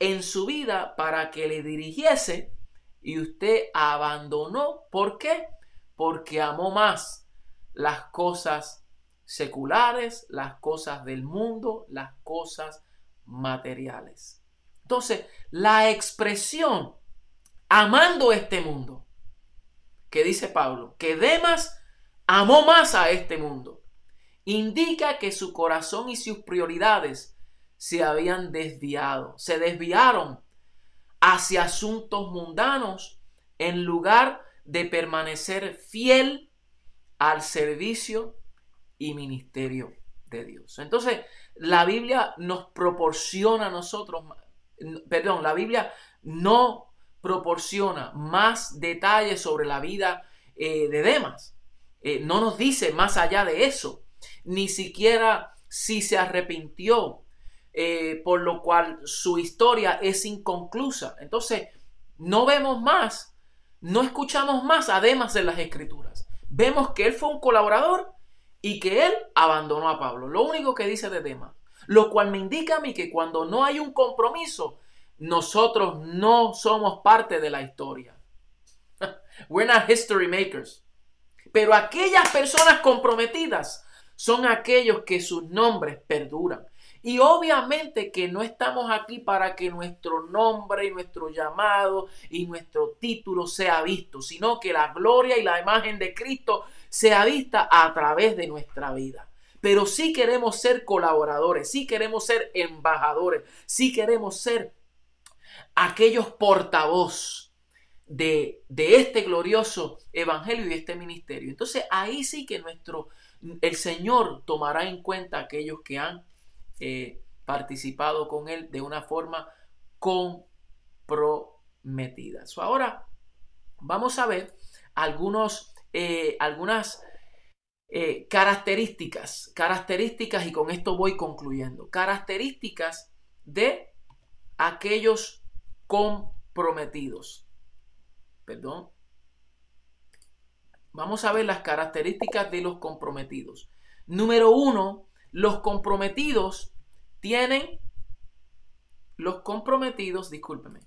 [SPEAKER 1] en su vida para que le dirigiese y usted abandonó. ¿Por qué? Porque amó más las cosas seculares, las cosas del mundo, las cosas materiales. Entonces, la expresión amando este mundo, que dice Pablo, que Demas amó más a este mundo, indica que su corazón y sus prioridades se habían desviado, se desviaron hacia asuntos mundanos en lugar de permanecer fiel al servicio y ministerio de Dios. Entonces, la Biblia nos proporciona a nosotros perdón, la Biblia no proporciona más detalles sobre la vida eh, de Demas. Eh, no nos dice más allá de eso, ni siquiera si se arrepintió, eh, por lo cual su historia es inconclusa. Entonces, no vemos más, no escuchamos más a Demas en las escrituras. Vemos que él fue un colaborador y que él abandonó a Pablo. Lo único que dice de Demas. Lo cual me indica a mí que cuando no hay un compromiso, nosotros no somos parte de la historia. We're not history makers. Pero aquellas personas comprometidas son aquellos que sus nombres perduran. Y obviamente que no estamos aquí para que nuestro nombre y nuestro llamado y nuestro título sea visto, sino que la gloria y la imagen de Cristo sea vista a través de nuestra vida pero sí queremos ser colaboradores, sí queremos ser embajadores, sí queremos ser aquellos portavoz de, este glorioso evangelio y este ministerio. Entonces ahí sí que nuestro, el Señor tomará en cuenta aquellos que han eh, participado con Él de una forma comprometida. ahora vamos a ver algunos, eh, algunas Eh, características, características, y con esto voy concluyendo, características de aquellos comprometidos. Perdón. Vamos a ver las características de los comprometidos. Número uno, los comprometidos tienen, los comprometidos, discúlpeme,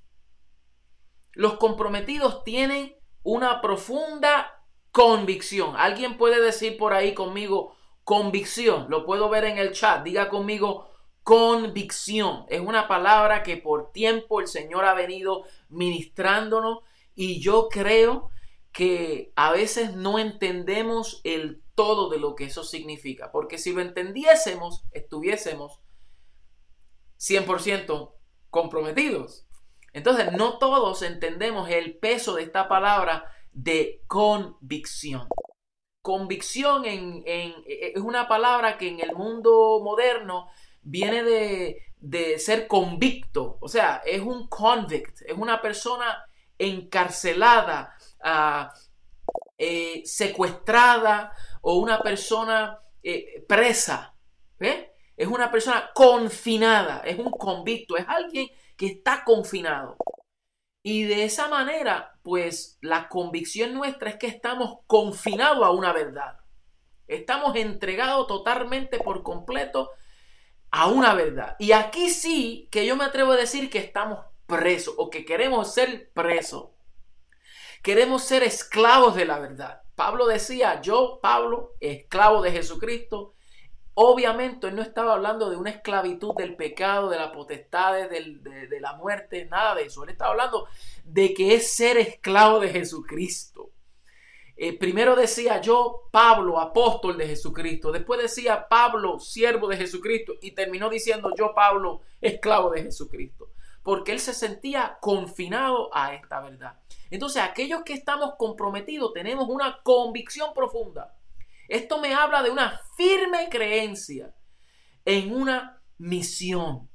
[SPEAKER 1] los comprometidos tienen una profunda convicción. Alguien puede decir por ahí conmigo convicción. Lo puedo ver en el chat. Diga conmigo convicción. Es una palabra que por tiempo el Señor ha venido ministrándonos y yo creo que a veces no entendemos el todo de lo que eso significa. Porque si lo entendiésemos, estuviésemos 100% comprometidos. Entonces, no todos entendemos el peso de esta palabra de convicción. Convicción en, es una palabra que en el mundo moderno viene de, de ser convicto. O sea, es un convict, es una persona encarcelada, ah, eh, secuestrada o una persona eh, presa. Es una persona confinada, es un convicto, es alguien que está confinado. Y de esa manera, pues la convicción nuestra es que estamos confinados a una verdad. Estamos entregados totalmente por completo a una verdad. Y aquí sí que yo me atrevo a decir que estamos presos o que queremos ser presos. Queremos ser esclavos de la verdad. Pablo decía, yo, Pablo, esclavo de Jesucristo, Obviamente él no estaba hablando de una esclavitud del pecado, de la potestad, de, la muerte, nada de eso. Él estaba hablando de que es ser esclavo de Jesucristo. Eh, primero decía yo, Pablo, apóstol de Jesucristo. Después decía Pablo, siervo de Jesucristo. Y terminó diciendo yo, Pablo, esclavo de Jesucristo. Porque él se sentía confinado a esta verdad. Entonces, aquellos que estamos comprometidos tenemos una convicción profunda esto me habla de una firme creencia en una misión.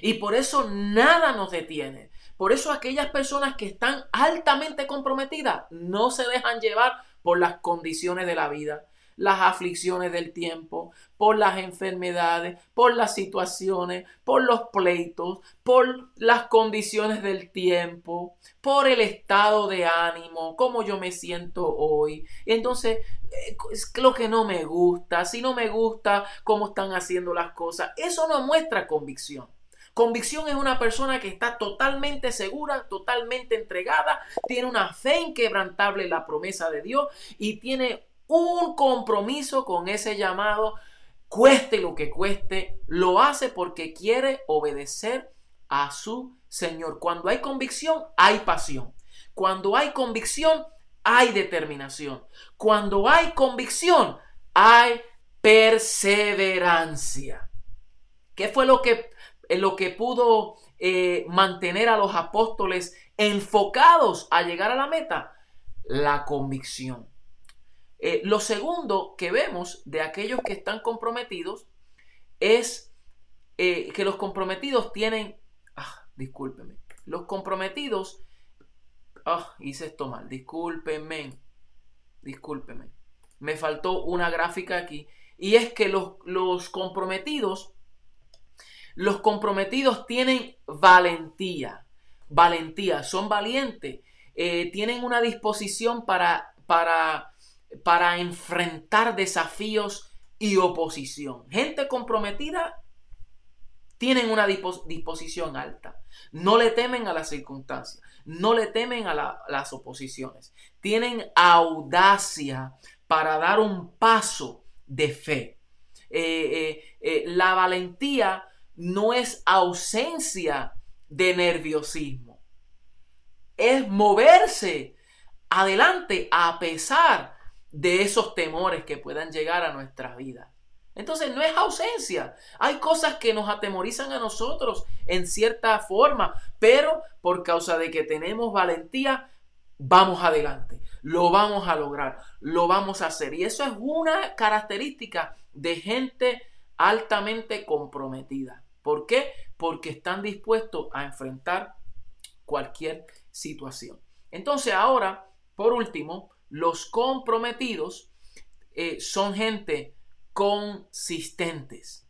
[SPEAKER 1] Y por eso nada nos detiene. Por eso aquellas personas que están altamente comprometidas no se dejan llevar por las condiciones de la vida las aflicciones del tiempo, por las enfermedades, por las situaciones, por los pleitos, por las condiciones del tiempo, por el estado de ánimo, cómo yo me siento hoy. Entonces, es lo que no me gusta, si no me gusta cómo están haciendo las cosas, eso no muestra convicción. Convicción es una persona que está totalmente segura, totalmente entregada, tiene una fe inquebrantable en la promesa de Dios y tiene un compromiso con ese llamado, cueste lo que cueste, lo hace porque quiere obedecer a su Señor. Cuando hay convicción, hay pasión. Cuando hay convicción, hay determinación. Cuando hay convicción, hay perseverancia. ¿Qué fue lo que, lo que pudo eh, mantener a los apóstoles enfocados a llegar a la meta? La convicción. Eh, lo segundo que vemos de aquellos que están comprometidos es eh, que los comprometidos tienen, ah, discúlpeme, los comprometidos, ah, hice esto mal, discúlpenme, discúlpeme, me faltó una gráfica aquí, y es que los, los comprometidos, los comprometidos tienen valentía, valentía, son valientes, eh, tienen una disposición para, para para enfrentar desafíos y oposición. Gente comprometida tienen una disposición alta. No le temen a las circunstancias, no le temen a las oposiciones. Tienen audacia para dar un paso de fe. Eh, eh, eh, la valentía no es ausencia de nerviosismo. Es moverse adelante a pesar de esos temores que puedan llegar a nuestra vida. Entonces no es ausencia. Hay cosas que nos atemorizan a nosotros en cierta forma, pero por causa de que tenemos valentía, vamos adelante. Lo vamos a lograr, lo vamos a hacer. Y eso es una característica de gente altamente comprometida. ¿Por qué? Porque están dispuestos a enfrentar cualquier situación. Entonces ahora, por último, los comprometidos eh, son gente consistentes.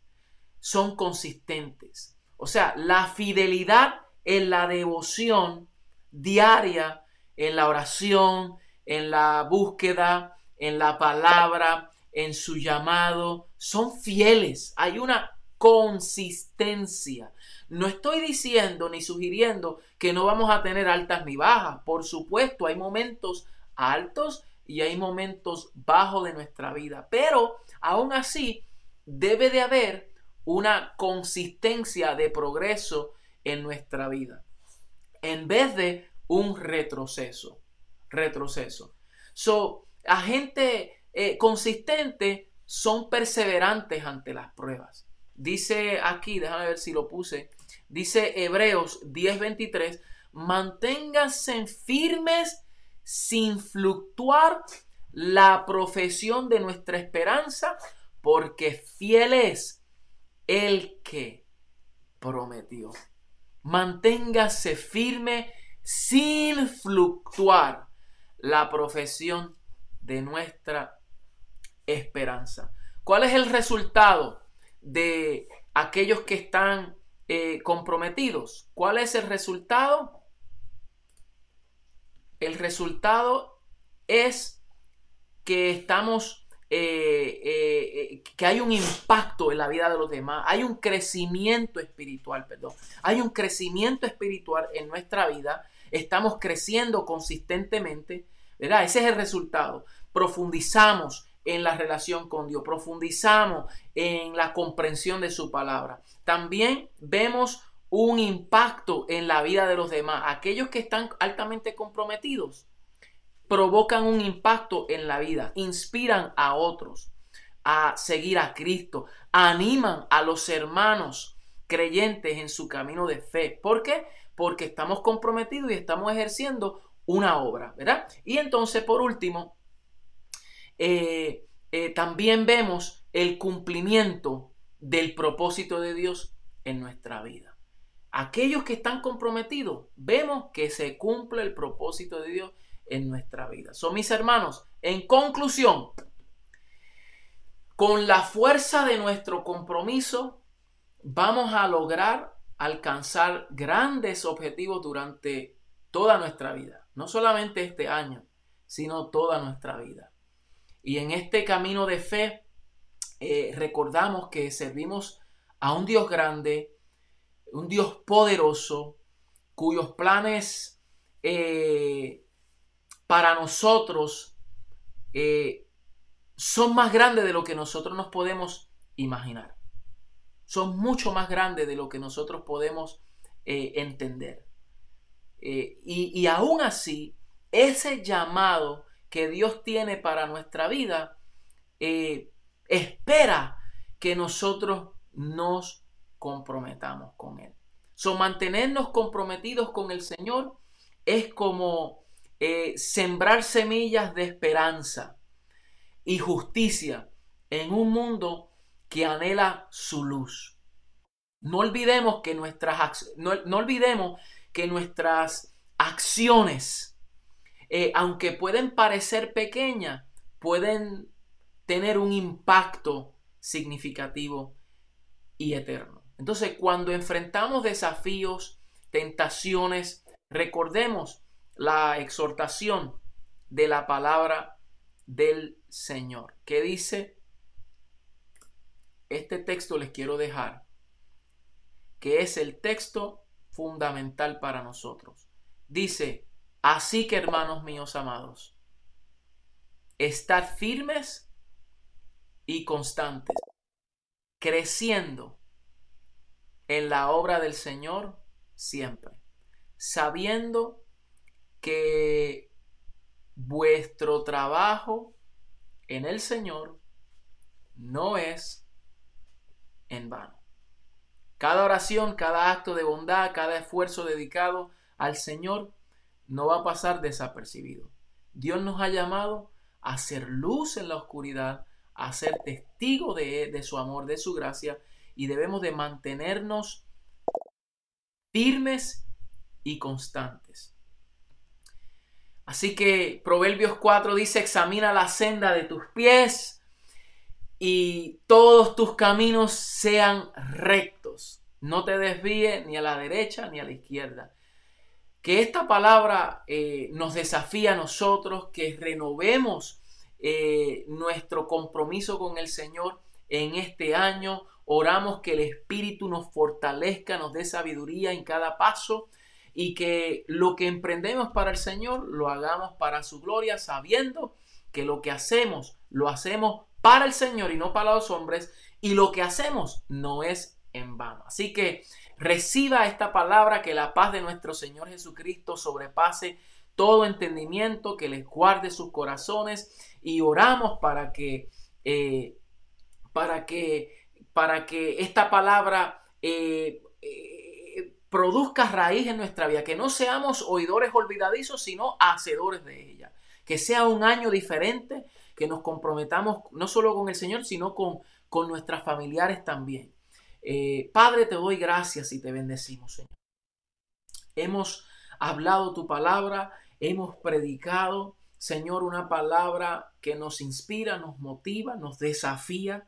[SPEAKER 1] Son consistentes. O sea, la fidelidad en la devoción diaria, en la oración, en la búsqueda, en la palabra, en su llamado, son fieles. Hay una consistencia. No estoy diciendo ni sugiriendo que no vamos a tener altas ni bajas. Por supuesto, hay momentos altos y hay momentos bajos de nuestra vida. Pero aún así, debe de haber una consistencia de progreso en nuestra vida. En vez de un retroceso. Retroceso. So, a gente eh, consistente son perseverantes ante las pruebas. Dice aquí, déjame ver si lo puse, dice Hebreos 10:23, manténganse firmes sin fluctuar la profesión de nuestra esperanza, porque fiel es el que prometió. Manténgase firme sin fluctuar la profesión de nuestra esperanza. ¿Cuál es el resultado de aquellos que están eh, comprometidos? ¿Cuál es el resultado? El resultado es que estamos, eh, eh, que hay un impacto en la vida de los demás, hay un crecimiento espiritual, perdón, hay un crecimiento espiritual en nuestra vida, estamos creciendo consistentemente, ¿verdad? Ese es el resultado. Profundizamos en la relación con Dios, profundizamos en la comprensión de su palabra. También vemos un impacto en la vida de los demás. Aquellos que están altamente comprometidos provocan un impacto en la vida, inspiran a otros a seguir a Cristo, animan a los hermanos creyentes en su camino de fe. ¿Por qué? Porque estamos comprometidos y estamos ejerciendo una obra, ¿verdad? Y entonces, por último, eh, eh, también vemos el cumplimiento del propósito de Dios en nuestra vida. Aquellos que están comprometidos, vemos que se cumple el propósito de Dios en nuestra vida. Son mis hermanos, en conclusión, con la fuerza de nuestro compromiso, vamos a lograr alcanzar grandes objetivos durante toda nuestra vida. No solamente este año, sino toda nuestra vida. Y en este camino de fe eh, recordamos que servimos a un Dios grande, un Dios poderoso, cuyos planes eh, para nosotros eh, son más grandes de lo que nosotros nos podemos imaginar. Son mucho más grandes de lo que nosotros podemos entender. y, y aún así, ese llamado que Dios tiene para nuestra vida, eh, espera que nosotros nos comprometamos con Él. So, mantenernos comprometidos con el Señor es como eh, sembrar semillas de esperanza y justicia en un mundo que anhela su luz. No olvidemos que nuestras, no, olvidemos que nuestras acciones eh, aunque pueden parecer pequeñas, pueden tener un impacto significativo y eterno. Entonces, cuando enfrentamos desafíos, tentaciones, recordemos la exhortación de la palabra del Señor, que dice, este texto les quiero dejar, que es el texto fundamental para nosotros. Dice, Así que, hermanos míos amados, estad firmes y constantes, creciendo en la obra del Señor siempre, sabiendo que vuestro trabajo en el Señor no es en vano. Cada oración, cada acto de bondad, cada esfuerzo dedicado al Señor no va a pasar desapercibido. Dios nos ha llamado a ser luz en la oscuridad, a ser testigo de, de su amor, de su gracia, y debemos de mantenernos firmes y constantes. Así que Proverbios 4 dice, examina la senda de tus pies y todos tus caminos sean rectos. No te desvíe ni a la derecha ni a la izquierda. Que esta palabra eh, nos desafía a nosotros, que renovemos eh, nuestro compromiso con el Señor en este año. Oramos que el Espíritu nos fortalezca, nos dé sabiduría en cada paso y que lo que emprendemos para el Señor lo hagamos para su gloria, sabiendo que lo que hacemos lo hacemos para el Señor y no para los hombres, y lo que hacemos no es en vano. Así que reciba esta palabra, que la paz de nuestro Señor Jesucristo sobrepase todo entendimiento, que les guarde sus corazones y oramos para que, eh, para que, para que esta palabra eh, eh, produzca raíz en nuestra vida, que no seamos oidores olvidadizos, sino hacedores de ella. Que sea un año diferente, que nos comprometamos no solo con el Señor, sino con, con nuestras familiares también. Eh, Padre, te doy gracias y te bendecimos, Señor. Hemos hablado tu palabra, hemos predicado, Señor, una palabra que nos inspira, nos motiva, nos desafía,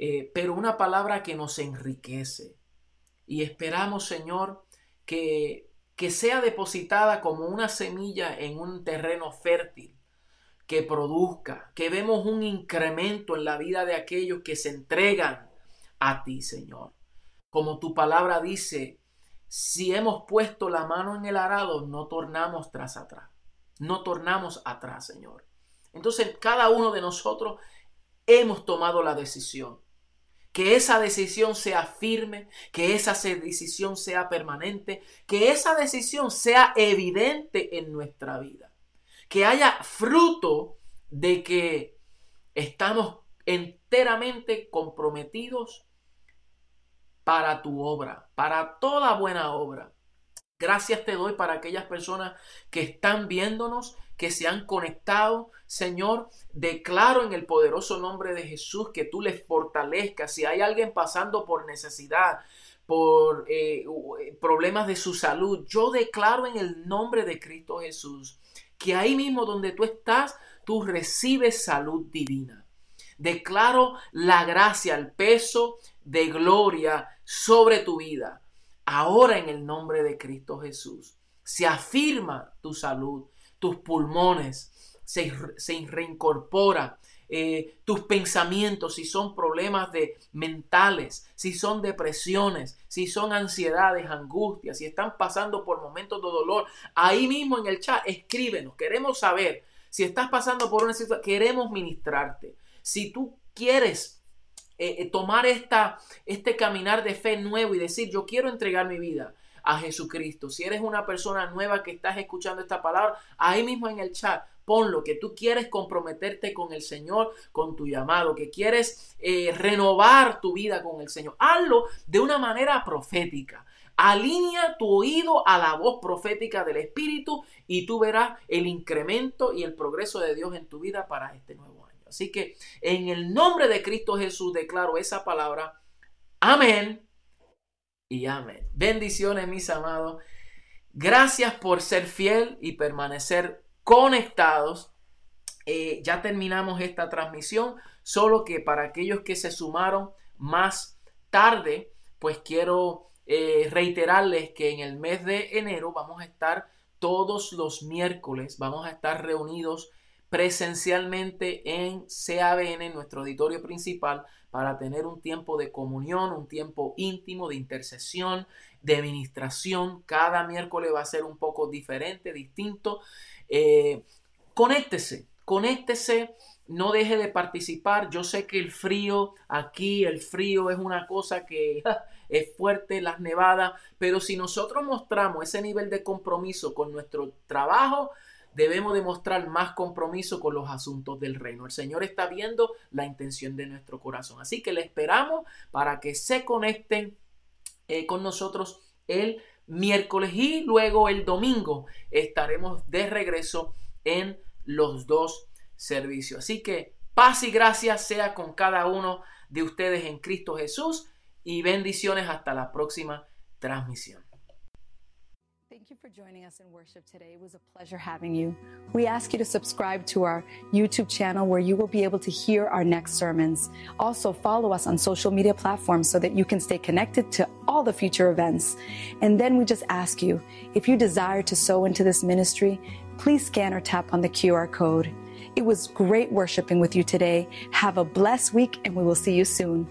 [SPEAKER 1] eh, pero una palabra que nos enriquece. Y esperamos, Señor, que, que sea depositada como una semilla en un terreno fértil, que produzca, que vemos un incremento en la vida de aquellos que se entregan a ti, Señor. Como tu palabra dice, si hemos puesto la mano en el arado, no tornamos tras atrás. No tornamos atrás, Señor. Entonces, cada uno de nosotros hemos tomado la decisión. Que esa decisión sea firme, que esa decisión sea permanente, que esa decisión sea evidente en nuestra vida que haya fruto de que estamos enteramente comprometidos para tu obra, para toda buena obra. Gracias te doy para aquellas personas que están viéndonos, que se han conectado. Señor, declaro en el poderoso nombre de Jesús que tú les fortalezcas. Si hay alguien pasando por necesidad, por eh, problemas de su salud, yo declaro en el nombre de Cristo Jesús que ahí mismo donde tú estás, tú recibes salud divina. Declaro la gracia, el peso de gloria sobre tu vida. Ahora en el nombre de Cristo Jesús. Se afirma tu salud, tus pulmones, se, se reincorpora eh, tus pensamientos, si son problemas de mentales, si son depresiones, si son ansiedades, angustias, si están pasando por momentos de dolor, ahí mismo en el chat escríbenos, queremos saber si estás pasando por una situación, queremos ministrarte. Si tú quieres eh, eh, tomar esta, este caminar de fe nuevo y decir, yo quiero entregar mi vida a Jesucristo. Si eres una persona nueva que estás escuchando esta palabra, ahí mismo en el chat, ponlo, que tú quieres comprometerte con el Señor, con tu llamado, que quieres eh, renovar tu vida con el Señor. Hazlo de una manera profética. Alinea tu oído a la voz profética del Espíritu y tú verás el incremento y el progreso de Dios en tu vida para este nuevo año. Así que en el nombre de Cristo Jesús declaro esa palabra. Amén y amén. Bendiciones, mis amados. Gracias por ser fiel y permanecer conectados. Eh, ya terminamos esta transmisión, solo que para aquellos que se sumaron más tarde, pues quiero eh, reiterarles que en el mes de enero vamos a estar todos los miércoles, vamos a estar reunidos presencialmente en CABN, nuestro auditorio principal, para tener un tiempo de comunión, un tiempo íntimo de intercesión, de administración. Cada miércoles va a ser un poco diferente, distinto. Eh, conéctese, conéctese, no deje de participar. Yo sé que el frío aquí, el frío es una cosa que es fuerte, las nevadas, pero si nosotros mostramos ese nivel de compromiso con nuestro trabajo, debemos demostrar más compromiso con los asuntos del reino. El Señor está viendo la intención de nuestro corazón. Así que le esperamos para que se conecten eh, con nosotros el miércoles y luego el domingo estaremos de regreso en los dos servicios. Así que paz y gracia sea con cada uno de ustedes en Cristo Jesús y bendiciones hasta la próxima transmisión.
[SPEAKER 2] Thank you for joining us in worship today. It was a pleasure having you. We ask you to subscribe to our YouTube channel where you will be able to hear our next sermons. Also, follow us on social media platforms so that you can stay connected to all the future events. And then we just ask you if you desire to sow into this ministry, please scan or tap on the QR code. It was great worshiping with you today. Have a blessed week, and we will see you soon.